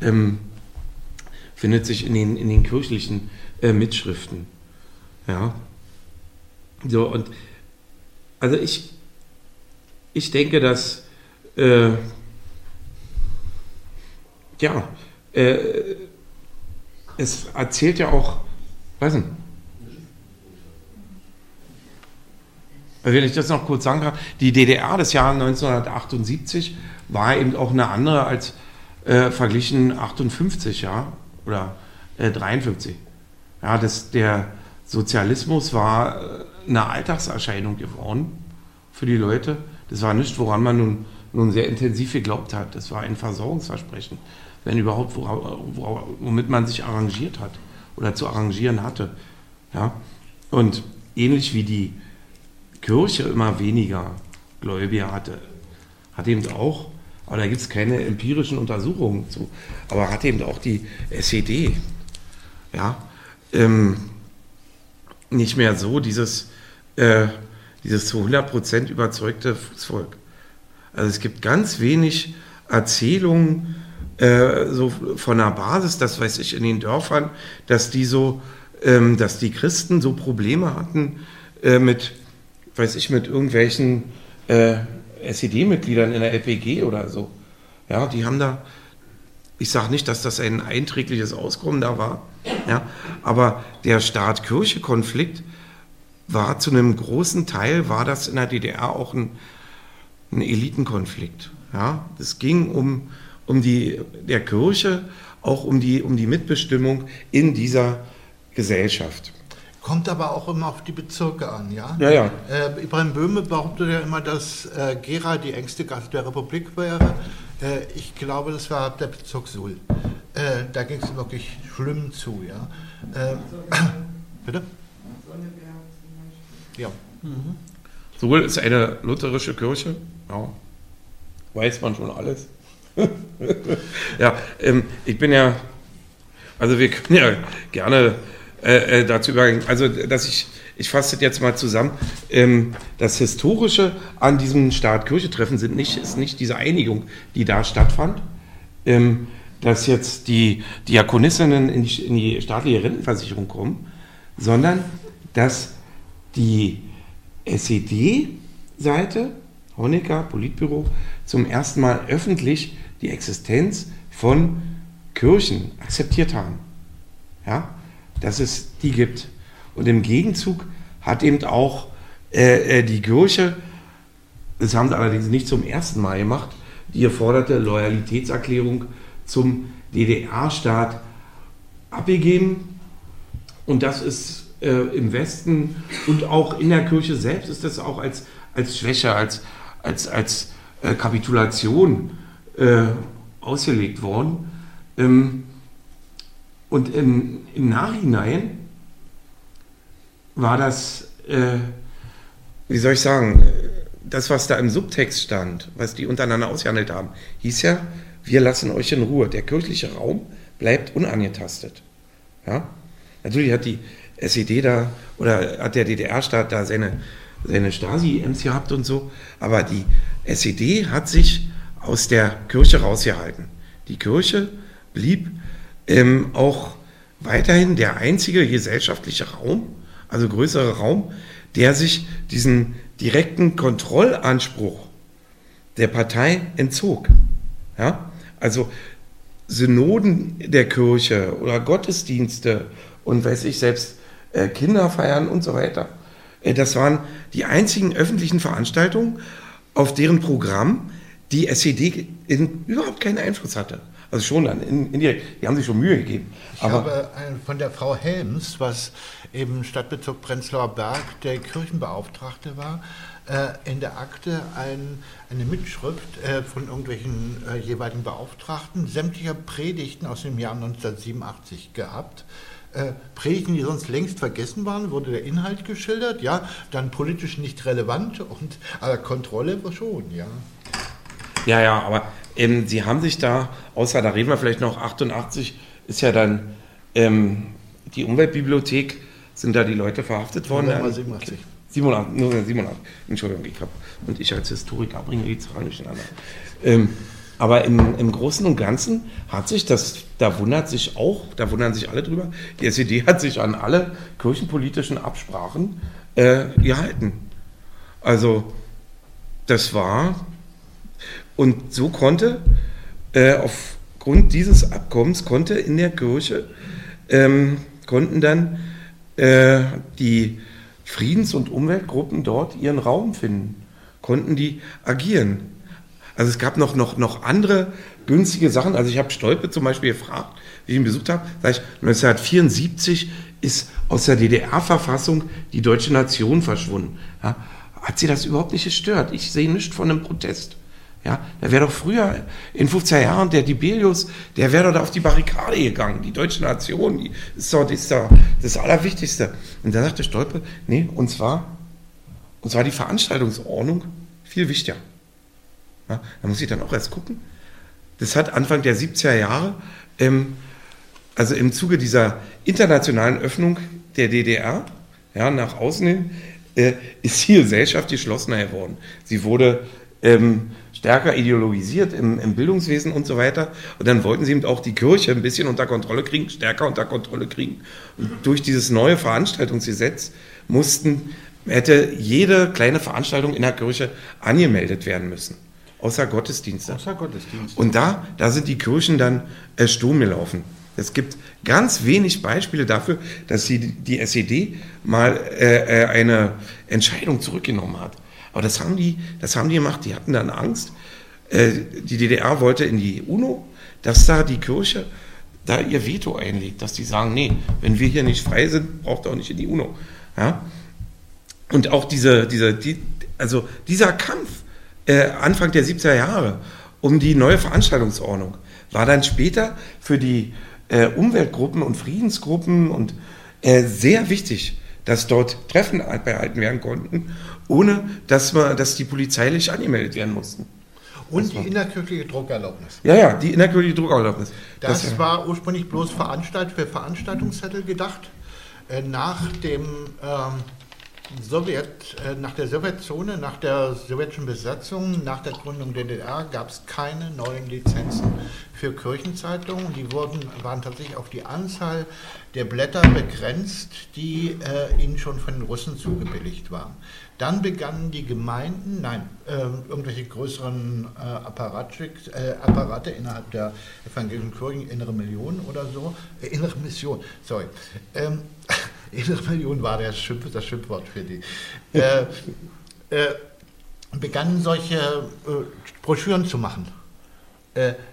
ähm, findet sich in den, in den kirchlichen äh, Mitschriften. Ja. So, und also ich, ich denke, dass äh, ja, äh, es erzählt ja auch, weiß nicht, wenn ich das noch kurz sagen kann, die DDR des Jahres 1978 war eben auch eine andere als äh, verglichen 58, ja, oder äh, 53. Ja, das, der Sozialismus war äh, eine Alltagserscheinung geworden für die Leute. Das war nicht, woran man nun, nun sehr intensiv geglaubt hat. Das war ein Versorgungsversprechen, wenn überhaupt, womit man sich arrangiert hat oder zu arrangieren hatte. Ja? Und ähnlich wie die Kirche immer weniger Gläubige hatte, hat eben auch, aber da gibt es keine empirischen Untersuchungen zu, aber hat eben auch die SED, ja, ähm, nicht mehr so dieses, äh, dieses zu 100% überzeugte Fußvolk. Also es gibt ganz wenig Erzählungen äh, so von der Basis, das weiß ich in den Dörfern, dass die so, ähm, dass die Christen so Probleme hatten äh, mit weiß ich, mit irgendwelchen äh, SED-Mitgliedern in der LPG oder so. Ja, die haben da, ich sage nicht, dass das ein einträgliches Auskommen da war, ja, aber der Staat-Kirche-Konflikt war zu einem großen Teil, war das in der DDR auch ein, ein Elitenkonflikt. Ja, es ging um, um die, der Kirche, auch um die, um die Mitbestimmung in dieser Gesellschaft. Kommt aber auch immer auf die Bezirke an, ja? Ja, ja. Äh, Ibrahim Böhme behauptet ja immer, dass äh, Gera die engste Gast der Republik wäre. Äh, ich glaube, das war der Bezirk Suhl. Äh, da ging es wirklich schlimm zu, ja. Äh, bitte? Ja. Mhm. Suhl ist eine lutherische Kirche, ja. Weiß man schon alles. ja, ähm, ich bin ja, also wir können ja gerne äh, äh, dazu übergehen. Also, dass ich, ich fasse das jetzt mal zusammen. Ähm, das Historische an diesem Staat-Kirche-Treffen sind nicht, ist nicht diese Einigung, die da stattfand, ähm, dass jetzt die Diakonissinnen in die, in die staatliche Rentenversicherung kommen, sondern dass die SED-Seite, Honecker, Politbüro, zum ersten Mal öffentlich die Existenz von Kirchen akzeptiert haben. Ja? Dass es die gibt. Und im Gegenzug hat eben auch äh, äh, die Kirche, das haben sie allerdings nicht zum ersten Mal gemacht, die geforderte Loyalitätserklärung zum DDR-Staat abgegeben. Und das ist äh, im Westen und auch in der Kirche selbst ist das auch als, als Schwäche, als, als, als äh, Kapitulation äh, ausgelegt worden. Ähm, und im, im Nachhinein war das, äh, wie soll ich sagen, das, was da im Subtext stand, was die untereinander ausgehandelt haben, hieß ja, wir lassen euch in Ruhe. Der kirchliche Raum bleibt unangetastet. Ja? Natürlich hat die SED da oder hat der DDR-Staat da seine, seine Stasi-Ems gehabt und so, aber die SED hat sich aus der Kirche rausgehalten. Die Kirche blieb ähm, auch weiterhin der einzige gesellschaftliche Raum, also größere Raum, der sich diesen direkten Kontrollanspruch der Partei entzog. Ja? Also Synoden der Kirche oder Gottesdienste und weiß ich selbst äh, Kinderfeiern und so weiter. Äh, das waren die einzigen öffentlichen Veranstaltungen, auf deren Programm die SED in, überhaupt keinen Einfluss hatte. Also schon dann indirekt, die haben sich schon Mühe gegeben. Ich Aber habe von der Frau Helms, was eben Stadtbezirk Prenzlauer Berg der Kirchenbeauftragte war, äh, in der Akte ein, eine Mitschrift äh, von irgendwelchen äh, jeweiligen Beauftragten sämtlicher Predigten aus dem Jahr 1987 gehabt. Predigten, die sonst längst vergessen waren, wurde der Inhalt geschildert, ja, dann politisch nicht relevant und aber Kontrolle schon, ja. Ja, ja, aber ähm, sie haben sich da, außer da reden wir vielleicht noch, 88 ist ja dann ähm, die Umweltbibliothek, sind da die Leute verhaftet worden. 87. 87, 87. Entschuldigung, ich habe, und ich als Historiker bringe die Zahlen durcheinander. Ähm, aber im, im Großen und Ganzen hat sich das, da wundert sich auch, da wundern sich alle drüber, die SED hat sich an alle kirchenpolitischen Absprachen äh, gehalten. Also, das war, und so konnte, äh, aufgrund dieses Abkommens, konnte in der Kirche, ähm, konnten dann äh, die Friedens- und Umweltgruppen dort ihren Raum finden, konnten die agieren. Also es gab noch, noch, noch andere günstige Sachen. Also ich habe Stolpe zum Beispiel gefragt, wie ich ihn besucht habe, sage ich, 1974 ist aus der DDR-Verfassung die deutsche Nation verschwunden. Ja, hat sie das überhaupt nicht gestört? Ich sehe nichts von einem Protest. Ja, da wäre doch früher in 50er Jahren der Dibelius, der wäre doch da auf die Barrikade gegangen. Die deutsche Nation, die ist doch, die ist doch das Allerwichtigste. Und da sagte Stolpe, nee, und zwar, und zwar die Veranstaltungsordnung viel wichtiger. Ja, da muss ich dann auch erst gucken. Das hat Anfang der 70er Jahre, ähm, also im Zuge dieser internationalen Öffnung der DDR, ja, nach außen hin, äh, ist die Gesellschaft geschlossener geworden. Sie wurde ähm, stärker ideologisiert im, im, Bildungswesen und so weiter. Und dann wollten sie eben auch die Kirche ein bisschen unter Kontrolle kriegen, stärker unter Kontrolle kriegen. Und durch dieses neue Veranstaltungsgesetz mussten, hätte jede kleine Veranstaltung in der Kirche angemeldet werden müssen. Außer Gottesdienste. Außer Gottesdienste. Und da, da sind die Kirchen dann äh, Sturm gelaufen. Es gibt ganz wenig Beispiele dafür, dass die, die SED mal äh, äh, eine Entscheidung zurückgenommen hat. Aber das haben die, das haben die gemacht, die hatten dann Angst. Äh, die DDR wollte in die UNO, dass da die Kirche da ihr Veto einlegt, dass die sagen, nee, wenn wir hier nicht frei sind, braucht auch nicht in die UNO. Ja? Und auch diese, diese, die, also dieser Kampf äh, Anfang der 70er Jahre um die neue Veranstaltungsordnung war dann später für die äh, Umweltgruppen und Friedensgruppen und äh, sehr wichtig, dass dort Treffen behalten werden konnten ohne dass, man, dass die polizeilich angemeldet werden mussten. Und die innerkirchliche Druckerlaubnis. Ja, ja, die innerkirchliche Druckerlaubnis. Das, das war ursprünglich bloß Veranstalt für Veranstaltungszettel gedacht. Äh, nach dem ähm, Sowjet, äh, nach der Sowjetzone, nach der sowjetischen Besatzung, nach der Gründung der DDR gab es keine neuen Lizenzen für Kirchenzeitungen. Die wurden, waren tatsächlich auf die Anzahl der Blätter begrenzt, die äh, ihnen schon von den Russen zugebilligt waren. Dann begannen die Gemeinden, nein, äh, irgendwelche größeren äh, äh, Apparate innerhalb der evangelischen Kirchen, innere Million oder so, äh, innere Mission, sorry. Ähm, innere Million war das, Schimpf, das Schimpfwort für die. Äh, äh, begannen solche Broschüren zu machen.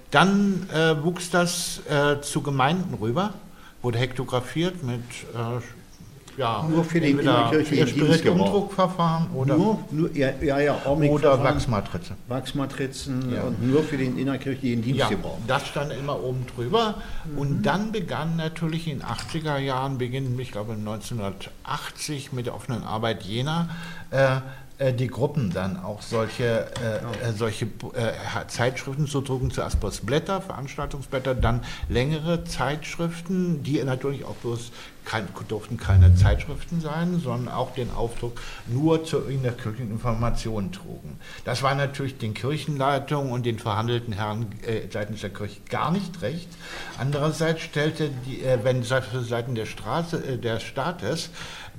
dann wuchs das zu Gemeinden rüber, wurde hektografiert mit ja, nur für den innerkirchlichen Umdruckverfahren oder, nur, nur, ja, ja, ja, oder Wachsmatrizen. Wachsmatrizen ja. und nur für den innerkirchlichen Dienstgebrauch. Ja, das stand immer oben drüber. Mhm. Und dann begann natürlich in den 80er Jahren, beginnen, ich glaube 1980 mit der offenen Arbeit Jena, äh, äh, die Gruppen dann auch solche, äh, äh solche äh, Zeitschriften zu drucken, zuerst bloß Blätter, Veranstaltungsblätter, dann längere Zeitschriften, die natürlich auch bloß kein, durften keine Zeitschriften sein, sondern auch den Aufdruck nur zur innerkirchlichen Information trugen. Das war natürlich den Kirchenleitungen und den verhandelten Herren äh, seitens der Kirche gar nicht recht. Andererseits stellte, die, äh, wenn für Seiten der, Straße, äh, der Staates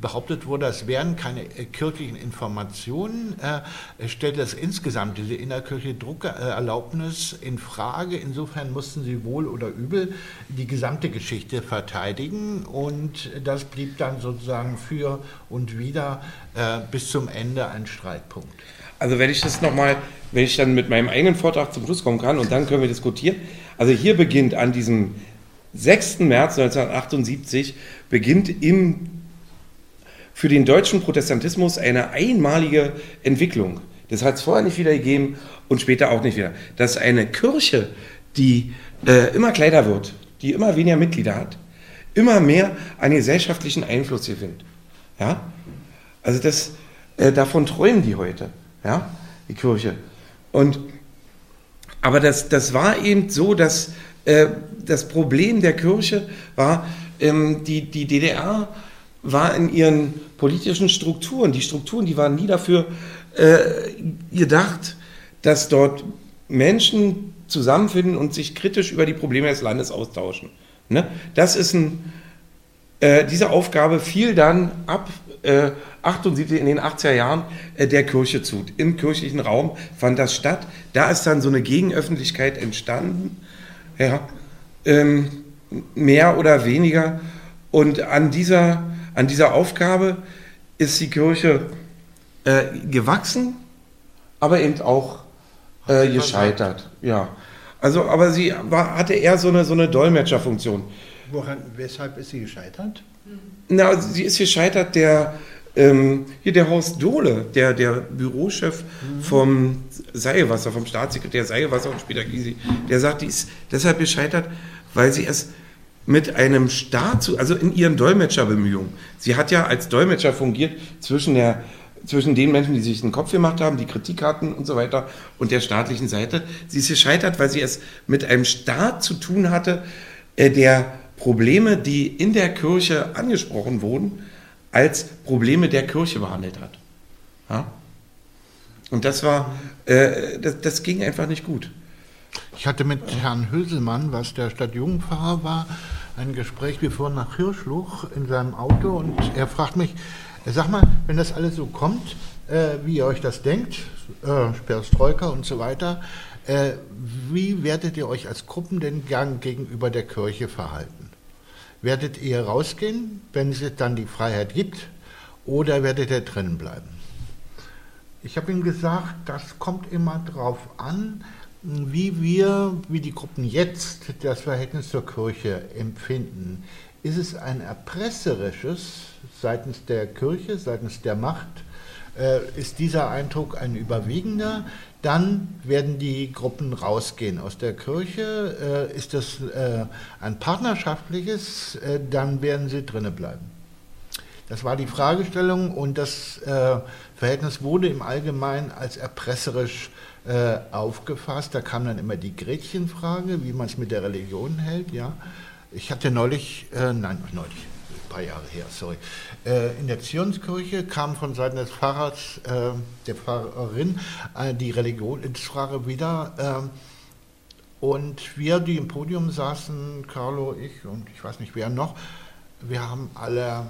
behauptet wurde, es wären keine äh, kirchlichen Informationen, äh, stellt das insgesamt diese innerkirchliche Druckerlaubnis in Frage. Insofern mussten sie wohl oder übel die gesamte Geschichte verteidigen und das blieb dann sozusagen für und wieder äh, bis zum Ende ein Streitpunkt. Also wenn ich das nochmal, wenn ich dann mit meinem eigenen Vortrag zum Schluss kommen kann und dann können wir diskutieren. Also hier beginnt an diesem 6. März 1978 beginnt im, für den deutschen Protestantismus eine einmalige Entwicklung. Das hat es vorher nicht wieder gegeben und später auch nicht wieder. Dass eine Kirche, die äh, immer kleiner wird, die immer weniger Mitglieder hat, immer mehr einen gesellschaftlichen Einfluss gewinnt. Ja? Also das, äh, davon träumen die heute, ja? die Kirche. Und, aber das, das war eben so, dass äh, das Problem der Kirche war, ähm, die, die DDR war in ihren politischen Strukturen, die Strukturen, die waren nie dafür äh, gedacht, dass dort Menschen zusammenfinden und sich kritisch über die Probleme des Landes austauschen. Ne? Das ist ein, äh, diese Aufgabe fiel dann ab äh, 78 in den 80er Jahren äh, der Kirche zu. Im kirchlichen Raum fand das statt. Da ist dann so eine Gegenöffentlichkeit entstanden ja, ähm, mehr oder weniger. Und an dieser, an dieser Aufgabe ist die Kirche äh, gewachsen, aber eben auch äh, gescheitert. Ja. Also, aber sie war, hatte eher so eine, so eine Dolmetscherfunktion. Woran, weshalb ist sie gescheitert? Na, sie ist gescheitert, der, ähm, hier der Horst Dohle, der, der Bürochef mhm. vom Seilwasser, vom Staatssekretär Seilwasser und später Gysi, der sagt, die ist deshalb gescheitert, weil sie es mit einem Staat, zu, also in ihren Dolmetscherbemühungen, sie hat ja als Dolmetscher fungiert zwischen der zwischen den Menschen, die sich den Kopf gemacht haben, die Kritik hatten und so weiter, und der staatlichen Seite. Sie ist gescheitert, weil sie es mit einem Staat zu tun hatte, äh, der Probleme, die in der Kirche angesprochen wurden, als Probleme der Kirche behandelt hat. Ja? Und das war, äh, das, das, ging einfach nicht gut. Ich hatte mit Herrn Höselmann, was der Stadtjugendpfarrer war, ein Gespräch. Wir fuhren nach Hirschluch in seinem Auto und er fragt mich, sag mal, wenn das alles so kommt, äh, wie ihr euch das denkt, äh, Perestroika und so weiter, äh, wie werdet ihr euch als Gruppen denn gegenüber der Kirche verhalten? Werdet ihr rausgehen, wenn es dann die Freiheit gibt, oder werdet ihr drinnen bleiben? Ich habe ihm gesagt, das kommt immer darauf an, wie wir, wie die Gruppen jetzt das Verhältnis zur Kirche empfinden. Ist es ein erpresserisches seitens der Kirche, seitens der Macht? Äh, ist dieser Eindruck ein überwiegender? Dann werden die Gruppen rausgehen aus der Kirche. Äh, ist das äh, ein partnerschaftliches, äh, dann werden sie drinnen bleiben. Das war die Fragestellung und das äh, Verhältnis wurde im Allgemeinen als erpresserisch äh, aufgefasst. Da kam dann immer die Gretchenfrage, wie man es mit der Religion hält. Ja. Ich hatte neulich, äh, nein, neulich, paar Jahre her, sorry. Äh, in der Zionskirche kam von Seiten des Pfarrers, äh, der Pfarrerin, äh, die Religionsfrage wieder. Und wir, die im Podium saßen, Carlo, ich und ich weiß nicht wer noch, wir haben alle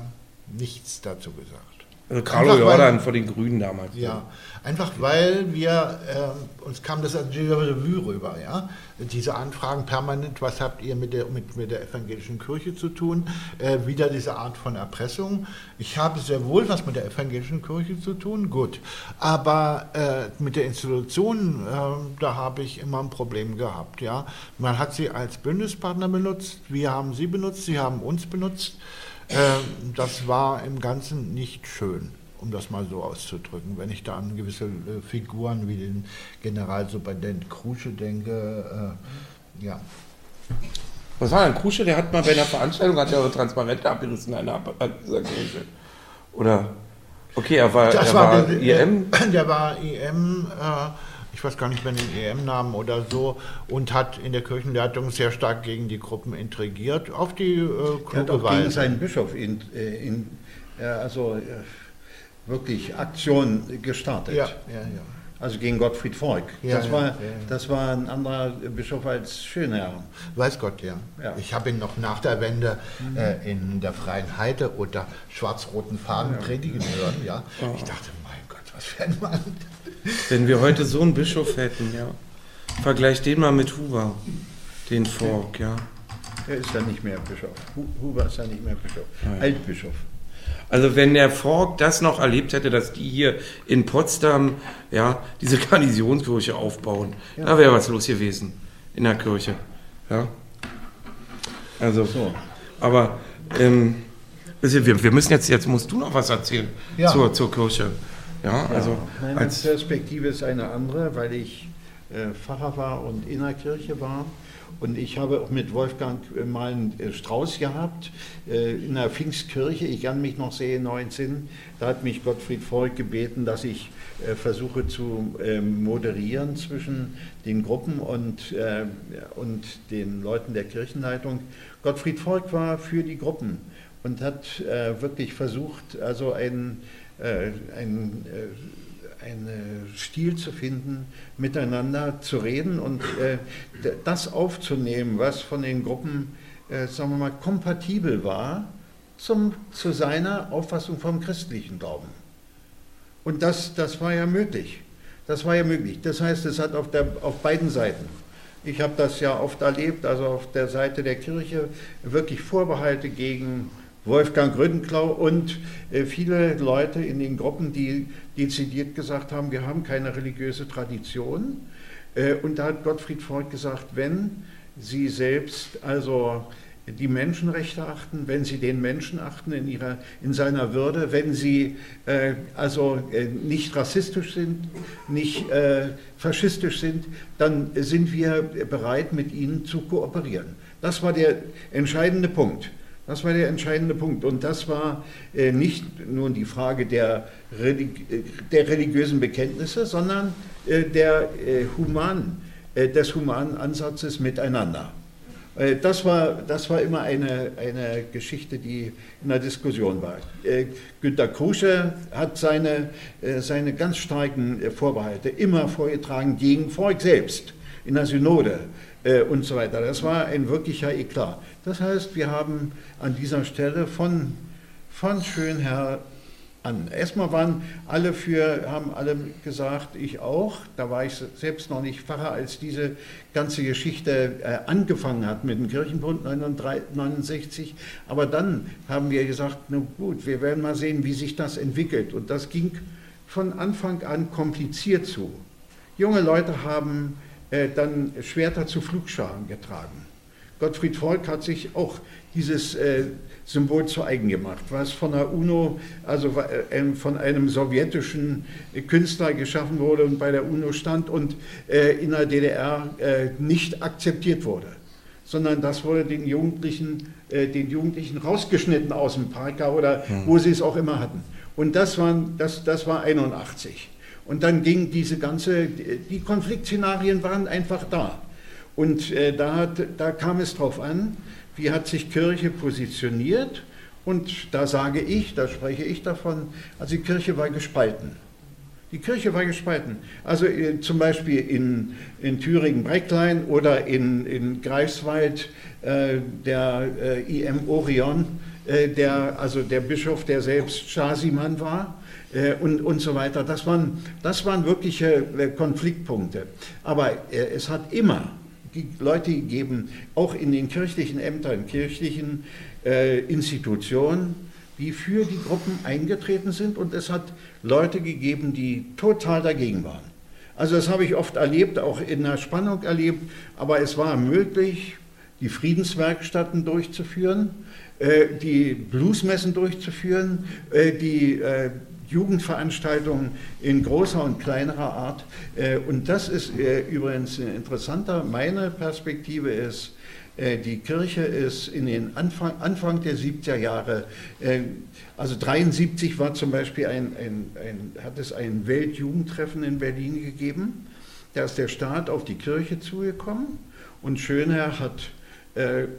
nichts dazu gesagt. Also Carlo Jordan von den Grünen damals. Ja, einfach weil wir, äh, uns kam das als Revue rüber, ja. Diese Anfragen permanent, was habt ihr mit der, mit, mit der evangelischen Kirche zu tun? Äh, wieder diese Art von Erpressung. Ich habe sehr wohl was mit der evangelischen Kirche zu tun, gut. Aber äh, mit der Institution, äh, da habe ich immer ein Problem gehabt, ja. Man hat sie als Bündnispartner benutzt, wir haben sie benutzt, sie haben uns benutzt. Ähm, das war im Ganzen nicht schön, um das mal so auszudrücken. Wenn ich da an gewisse äh, Figuren wie den Generalsuperintendent Krusche denke, äh, ja. Was war denn Krusche? Der hat mal bei einer Veranstaltung, hat ja Transparente abgerissen in einer Kirche. Oder, okay, er war, er war, war der, IM? Der war IM, äh, ich weiß gar nicht mehr den EM-Namen oder so, und hat in der Kirchenleitung sehr stark gegen die Gruppen intrigiert, auf die äh, kluge er hat auch Weise. gegen seinen Bischof in, äh, in äh, also äh, wirklich Aktion gestartet. Ja, ja, ja. Also gegen Gottfried Volk. Ja, das, ja, war, ja, das war ein anderer Bischof als Schönherr. Weiß Gott, ja. Ich habe ihn noch nach der Wende mhm. äh, in der Freien Heide unter schwarz-roten Farben predigen hören. Ja. Ich dachte, mein Gott, was für ein Mann. Wenn wir heute so einen Bischof hätten, ja. Vergleich den mal mit Huber, den Volk, ja. Er ist ja nicht mehr Bischof. Huber ist ja nicht mehr Bischof. Altbischof. Also wenn der Fork das noch erlebt hätte, dass die hier in Potsdam ja, diese Garnisonskirche aufbauen, ja. da wäre was los gewesen in der Kirche. Ja. Also, so. aber ähm, wir, wir müssen jetzt, jetzt musst du noch was erzählen ja. zur, zur Kirche. Ja, also Meine als Perspektive ist eine andere, weil ich äh, Pfarrer war und in der Kirche war. Und ich habe auch mit Wolfgang mal einen äh, Strauß gehabt äh, in der Pfingstkirche. Ich kann mich noch sehen, 19. Da hat mich Gottfried Volk gebeten, dass ich äh, versuche zu ähm, moderieren zwischen den Gruppen und, und den Leuten der Kirchenleitung. Gottfried Volk war für die Gruppen und hat wirklich versucht, also ein, ein einen Stil zu finden, miteinander zu reden und äh, das aufzunehmen, was von den Gruppen, äh, sagen wir mal, kompatibel war zum, zu seiner Auffassung vom christlichen Glauben. Und das, das war ja möglich. Das war ja möglich. Das heißt, es hat auf, der, auf beiden Seiten. Ich habe das ja oft erlebt, also auf der Seite der Kirche wirklich Vorbehalte gegen Wolfgang Rüdenklau und äh, viele Leute in den Gruppen, die dezidiert gesagt haben, wir haben keine religiöse Tradition. Äh, und da hat Gottfried Freud gesagt, wenn Sie selbst also die Menschenrechte achten, wenn Sie den Menschen achten in, ihrer, in seiner Würde, wenn Sie äh, also nicht rassistisch sind, nicht faschistisch sind, dann sind wir bereit, mit Ihnen zu kooperieren. Das war der entscheidende Punkt. Das war der entscheidende Punkt. Und das war äh, nicht nur die Frage der, Religi der religiösen Bekenntnisse, sondern äh, der, äh, äh, des humanen Ansatzes miteinander. Äh, das war, das war immer eine, eine Geschichte, die in der Diskussion war. Äh, Günter Krusche hat seine, seine ganz starken Vorbehalte immer vorgetragen gegen Volk selbst in der Synode und so weiter. Das war ein wirklicher Eklat. Das heißt, wir haben an dieser Stelle von, von Schönherr an. Erstmal waren alle für, haben alle gesagt, ich auch, da war ich selbst noch nicht Pfarrer, als diese ganze Geschichte äh, angefangen hat mit dem Kirchenbund 69. Aber dann haben wir gesagt, na gut, wir werden mal sehen, wie sich das entwickelt. Und das ging von Anfang an kompliziert zu. Junge Leute haben äh, dann Schwerter zu Flugscharen getragen. Gottfried Volk hat sich auch dieses äh, Symbol zu eigen gemacht, was von der UNO, also äh, von einem sowjetischen Künstler geschaffen wurde und bei der UNO stand und äh, in der DDR äh, nicht akzeptiert wurde, sondern das wurde den Jugendlichen, äh, den Jugendlichen rausgeschnitten aus dem Parker oder mhm. wo sie es auch immer hatten. Und das, waren, das, das war 81. Und dann ging diese ganze, die Konfliktszenarien waren einfach da. Und äh, da, hat, da kam es darauf an, wie hat sich Kirche positioniert. Und da sage ich, da spreche ich davon, also die Kirche war gespalten. Die Kirche war gespalten. Also äh, zum Beispiel in, in Thüringen-Brecklein oder in, in Greifswald äh, der äh, IM Orion, äh, der, also der Bischof, der selbst Stasi-Mann war. Äh, und, und so weiter. Das waren, das waren wirkliche äh, Konfliktpunkte. Aber es hat immer Leute gegeben, auch in den kirchlichen Ämtern, kirchlichen äh, Institutionen, die für die Gruppen eingetreten sind und es hat Leute gegeben, die total dagegen waren. Also das habe ich oft erlebt, auch in der Spannung erlebt, aber es war möglich, die Friedenswerkstätten durchzuführen, äh, die Bluesmessen durchzuführen, äh, die äh, Jugendveranstaltungen in großer und kleinerer Art. Äh, und das ist äh, übrigens interessanter. Meine Perspektive ist, äh, die Kirche ist in den Anfang, Anfang der 70er Jahre, also 73 war zum Beispiel ein, ein, ein, hat es ein Weltjugendtreffen in Berlin gegeben. Da ist der Staat auf die Kirche zugekommen und Schönherr hat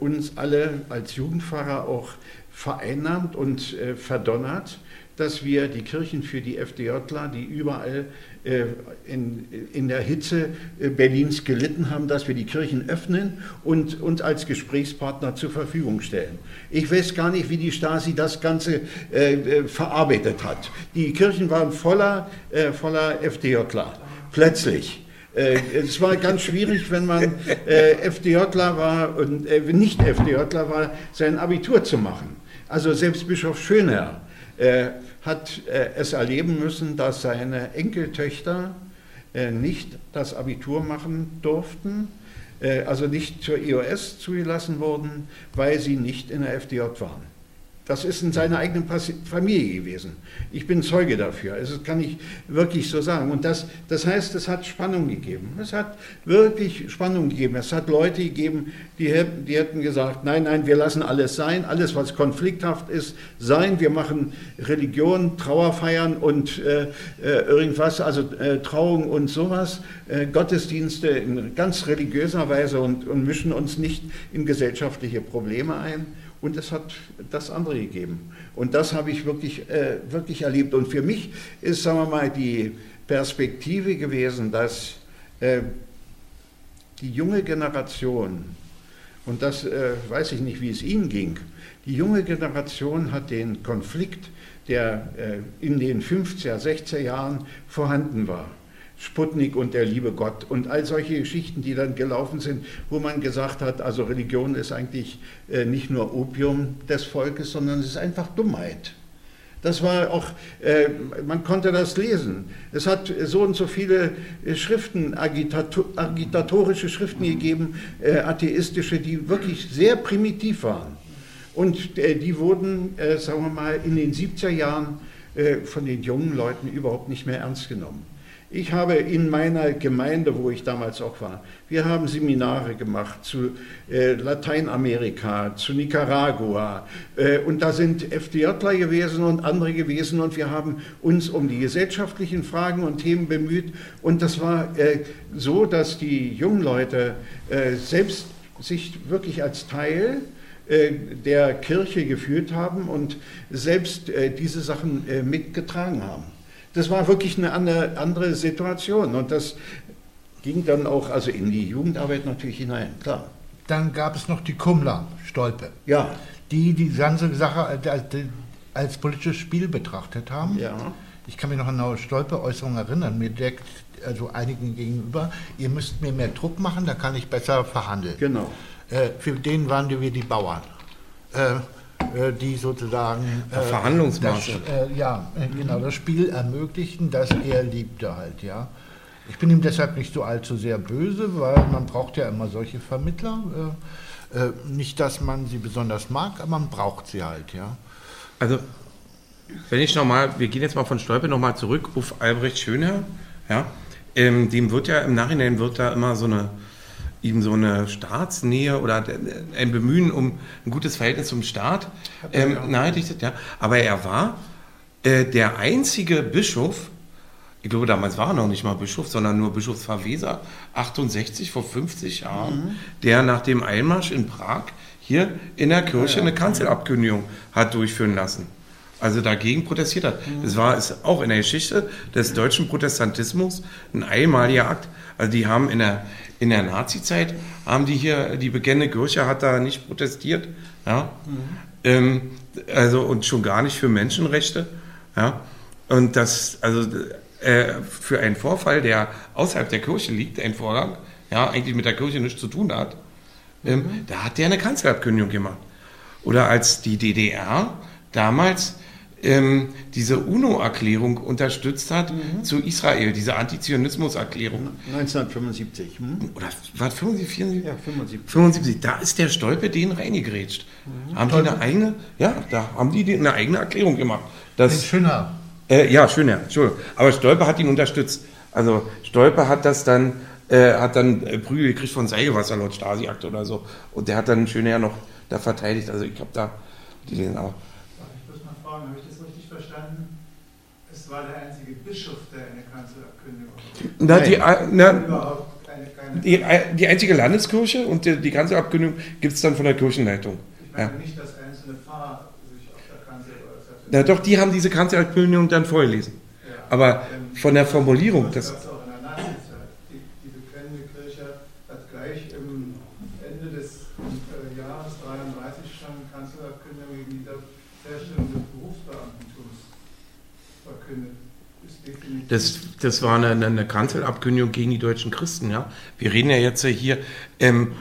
uns alle als Jugendpfarrer auch vereinnahmt und verdonnert, dass wir die Kirchen für die FDJler, die überall äh, in, in der Hitze äh, Berlins gelitten haben, dass wir die Kirchen öffnen und uns als Gesprächspartner zur Verfügung stellen. Ich weiß gar nicht, wie die Stasi das Ganze äh, verarbeitet hat. Die Kirchen waren voller, voller FDJler, plötzlich. es war ganz schwierig, wenn man FDJler war und nicht FDJler war, sein Abitur zu machen. Also selbst Bischof Schöner hat äh, es erleben müssen, dass seine Enkeltöchter äh, nicht das Abitur machen durften, äh, also nicht zur EOS zugelassen wurden, weil sie nicht in der FDJ waren. Das ist in seiner eigenen Familie gewesen. Ich bin Zeuge dafür. Das kann ich wirklich so sagen. Und das, das heißt, es hat Spannung gegeben. Es hat wirklich Spannung gegeben. Es hat Leute gegeben, die, die hätten gesagt, nein, nein, wir lassen alles sein, alles, was konflikthaft ist, sein. Wir machen Religion, Trauerfeiern und äh, äh irgendwas, also äh, Trauung und sowas, äh, Gottesdienste in ganz religiöser Weise und, und mischen uns nicht in gesellschaftliche Probleme ein und es hat das andere gegeben. Und das habe ich wirklich, äh, wirklich erlebt. Und für mich ist, sagen wir mal, die Perspektive gewesen, dass äh, die junge Generation, und das äh, weiß ich nicht, wie es Ihnen ging, die junge Generation hat den Konflikt, der äh, in den 50er, 60er Jahren vorhanden war, Sputnik und der liebe Gott und all solche Geschichten, die dann gelaufen sind, wo man gesagt hat, also Religion ist eigentlich äh, nicht nur Opium des Volkes, sondern es ist einfach Dummheit. Das war auch, äh, man konnte das lesen. Es hat so und so viele äh, Schriften, agitatorische Schriften gegeben, atheistische, die wirklich sehr primitiv waren. Und die wurden, sagen wir mal, in den 70er Jahren von den jungen Leuten überhaupt nicht mehr ernst genommen. Ich habe in meiner Gemeinde, wo ich damals auch war, wir haben Seminare gemacht zu äh, Lateinamerika, zu Nicaragua äh, und da sind FDJler gewesen und andere gewesen und wir haben uns um die gesellschaftlichen Fragen und Themen bemüht und das war äh, so, dass die jungen Leute äh, selbst sich wirklich als Teil äh, der Kirche geführt haben und selbst äh, diese Sachen mitgetragen haben. Das war wirklich eine andere Situation und das ging dann auch also in die Jugendarbeit natürlich hinein, klar. Dann gab es noch die Kummler, Stolpe. Ja. Die die ganze Sache als, als politisches Spiel betrachtet haben. Ja. Ich kann mich noch an eine Stolpe-Äußerung erinnern. Mir deckt also einigen gegenüber, ihr müsst mir mehr Druck machen, da kann ich besser verhandeln. Genau. Äh, für den waren wir die Bauern. Äh, äh, die sozusagen äh, Verhandlungsmasse. Das, äh, ja, äh, genau, das Spiel ermöglichten, das er liebte halt, ja. Ich bin ihm deshalb nicht so allzu sehr böse, weil man braucht ja immer solche Vermittler. Äh, äh, nicht, dass man sie besonders mag, aber man braucht sie halt, ja. Also, wenn ich nochmal, wir gehen jetzt mal von Stolpe nochmal zurück auf Albrecht Schönherr, ja. Ähm, dem wird ja im Nachhinein wird da immer so eine ihm so eine Staatsnähe oder ein Bemühen um ein gutes Verhältnis zum Staat ähm, nahedichtet. Ja. Aber er war äh, der einzige Bischof, ich glaube, damals war er noch nicht mal Bischof, sondern nur Bischofsverweser, 68 vor 50 Jahren, mhm. der nach dem Einmarsch in Prag hier in der Kirche ja, ja. eine Kanzelabkündigung hat durchführen lassen. Also dagegen protestiert hat. Mhm. Das war ist auch in der Geschichte des deutschen Protestantismus ein einmaliger Akt. Also die haben in der, in der Nazi-Zeit haben die hier, die bekennende Kirche hat da nicht protestiert, ja. Mhm. Ähm, also und schon gar nicht für Menschenrechte, ja. Und das, also äh, für einen Vorfall, der außerhalb der Kirche liegt, ein Vorgang, ja, eigentlich mit der Kirche nichts zu tun hat, ähm, mhm. da hat der eine Kanzlerabkündigung gemacht. Oder als die DDR damals ähm, diese UNO-Erklärung unterstützt hat mhm. zu Israel, diese Antizionismus-Erklärung. 1975. Hm? Oder war 75, 74? Ja, 75. 75. Da ist der Stolpe denen reingegrätscht. Mhm. Haben die eine eigene, ja, da haben die eine eigene Erklärung gemacht. Das, Schöner. Äh, ja, Schöner, Entschuldigung. Aber Stolpe hat ihn unterstützt. Also Stolpe hat das dann, äh, hat dann äh, Prügel gekriegt von Seilwasser laut Stasi-Akte oder so. Und der hat dann Schöner noch da verteidigt. Also ich habe da die den auch. Ich muss mal fragen, habe ich das richtig verstanden? Es war der einzige Bischof, der eine Kanzelabkündigung na, die, na, die, äh, die, einzige Landeskirche und die, die Kanzelabkündigung gibt es dann von der Kirchenleitung. Ich meine ja. nicht, dass einzelne Pfarrer sich auf der Kanzel Na doch, die haben diese Kanzlerankündigung dann vorgelesen. Ja. Aber Ähm, von der Formulierung, Das das, gab es auch in der Nazizeit. Die, die bekennende Kirche hat gleich im Ende des äh, Jahres 33 schon Kanzlerabkündigung gegen die Herstellung des Berufsbeamtentums verkündet. Ist definitiv das, das war eine, eine Kanzelabkündigung gegen die deutschen Christen, ja. Wir reden ja jetzt hier ähm,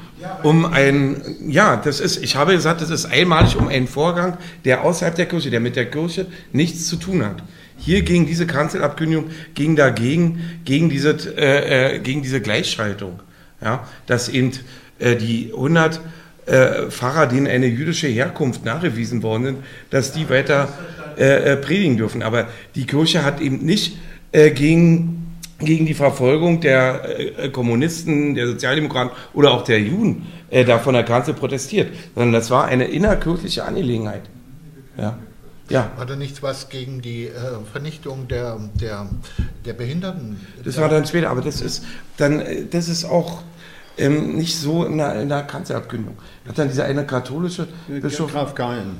um ein, ja, das ist, ich habe gesagt, das ist einmalig um einen Vorgang, der außerhalb der Kirche, der mit der Kirche nichts zu tun hat. Hier gegen diese Kanzelabkündigung, ging dagegen, gegen diese, äh, äh, gegen diese Gleichschaltung, ja, dass eben äh, die 100 äh, Pfarrer, denen eine jüdische Herkunft nachgewiesen worden sind, dass die weiter äh, äh, predigen dürfen. Aber die Kirche hat eben nicht äh, gegen, gegen die Verfolgung der äh, Kommunisten, der Sozialdemokraten oder auch der Juden äh, da von der Kanzel protestiert, sondern das war eine innerkirchliche Angelegenheit. Ja. Ja, War da nichts was gegen die äh, Vernichtung der, der, der Behinderten? das war dann später, aber das ist dann, äh, das ist auch ähm, nicht so in der, in der Kanzelabkündigung. Hat dann dieser eine katholische Bischof, Graf Gallen.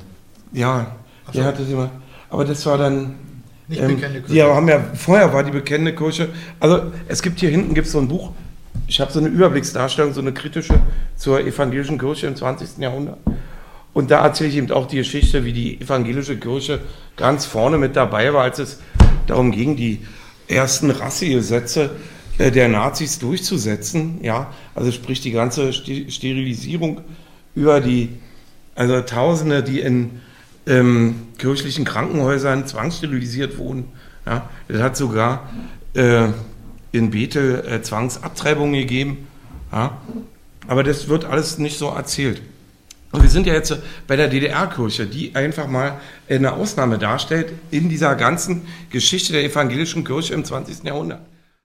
ja, der so. hatte sie mal, aber das war dann, Nicht ähm, bekannte die Kirche. haben ja, vorher war die bekennende Kirche, also es gibt hier hinten gibt's so ein Buch, ich habe so eine Überblicksdarstellung, so eine kritische zur evangelischen Kirche im 20. Jahrhundert. Und da erzähle ich eben auch die Geschichte, wie die evangelische Kirche ganz vorne mit dabei war, als es darum ging, die ersten Rassegesetze äh, der Nazis durchzusetzen. Ja, also sprich die ganze Sterilisierung über die, also Tausende, die in ähm, kirchlichen Krankenhäusern zwangssterilisiert wurden. Ja, das hat sogar äh, in Bethel äh, Zwangsabtreibungen gegeben. Ja, aber das wird alles nicht so erzählt. Und wir sind ja jetzt bei der DDR-Kirche, die einfach mal eine Ausnahme darstellt in dieser ganzen Geschichte der evangelischen Kirche im 20. Jahrhundert.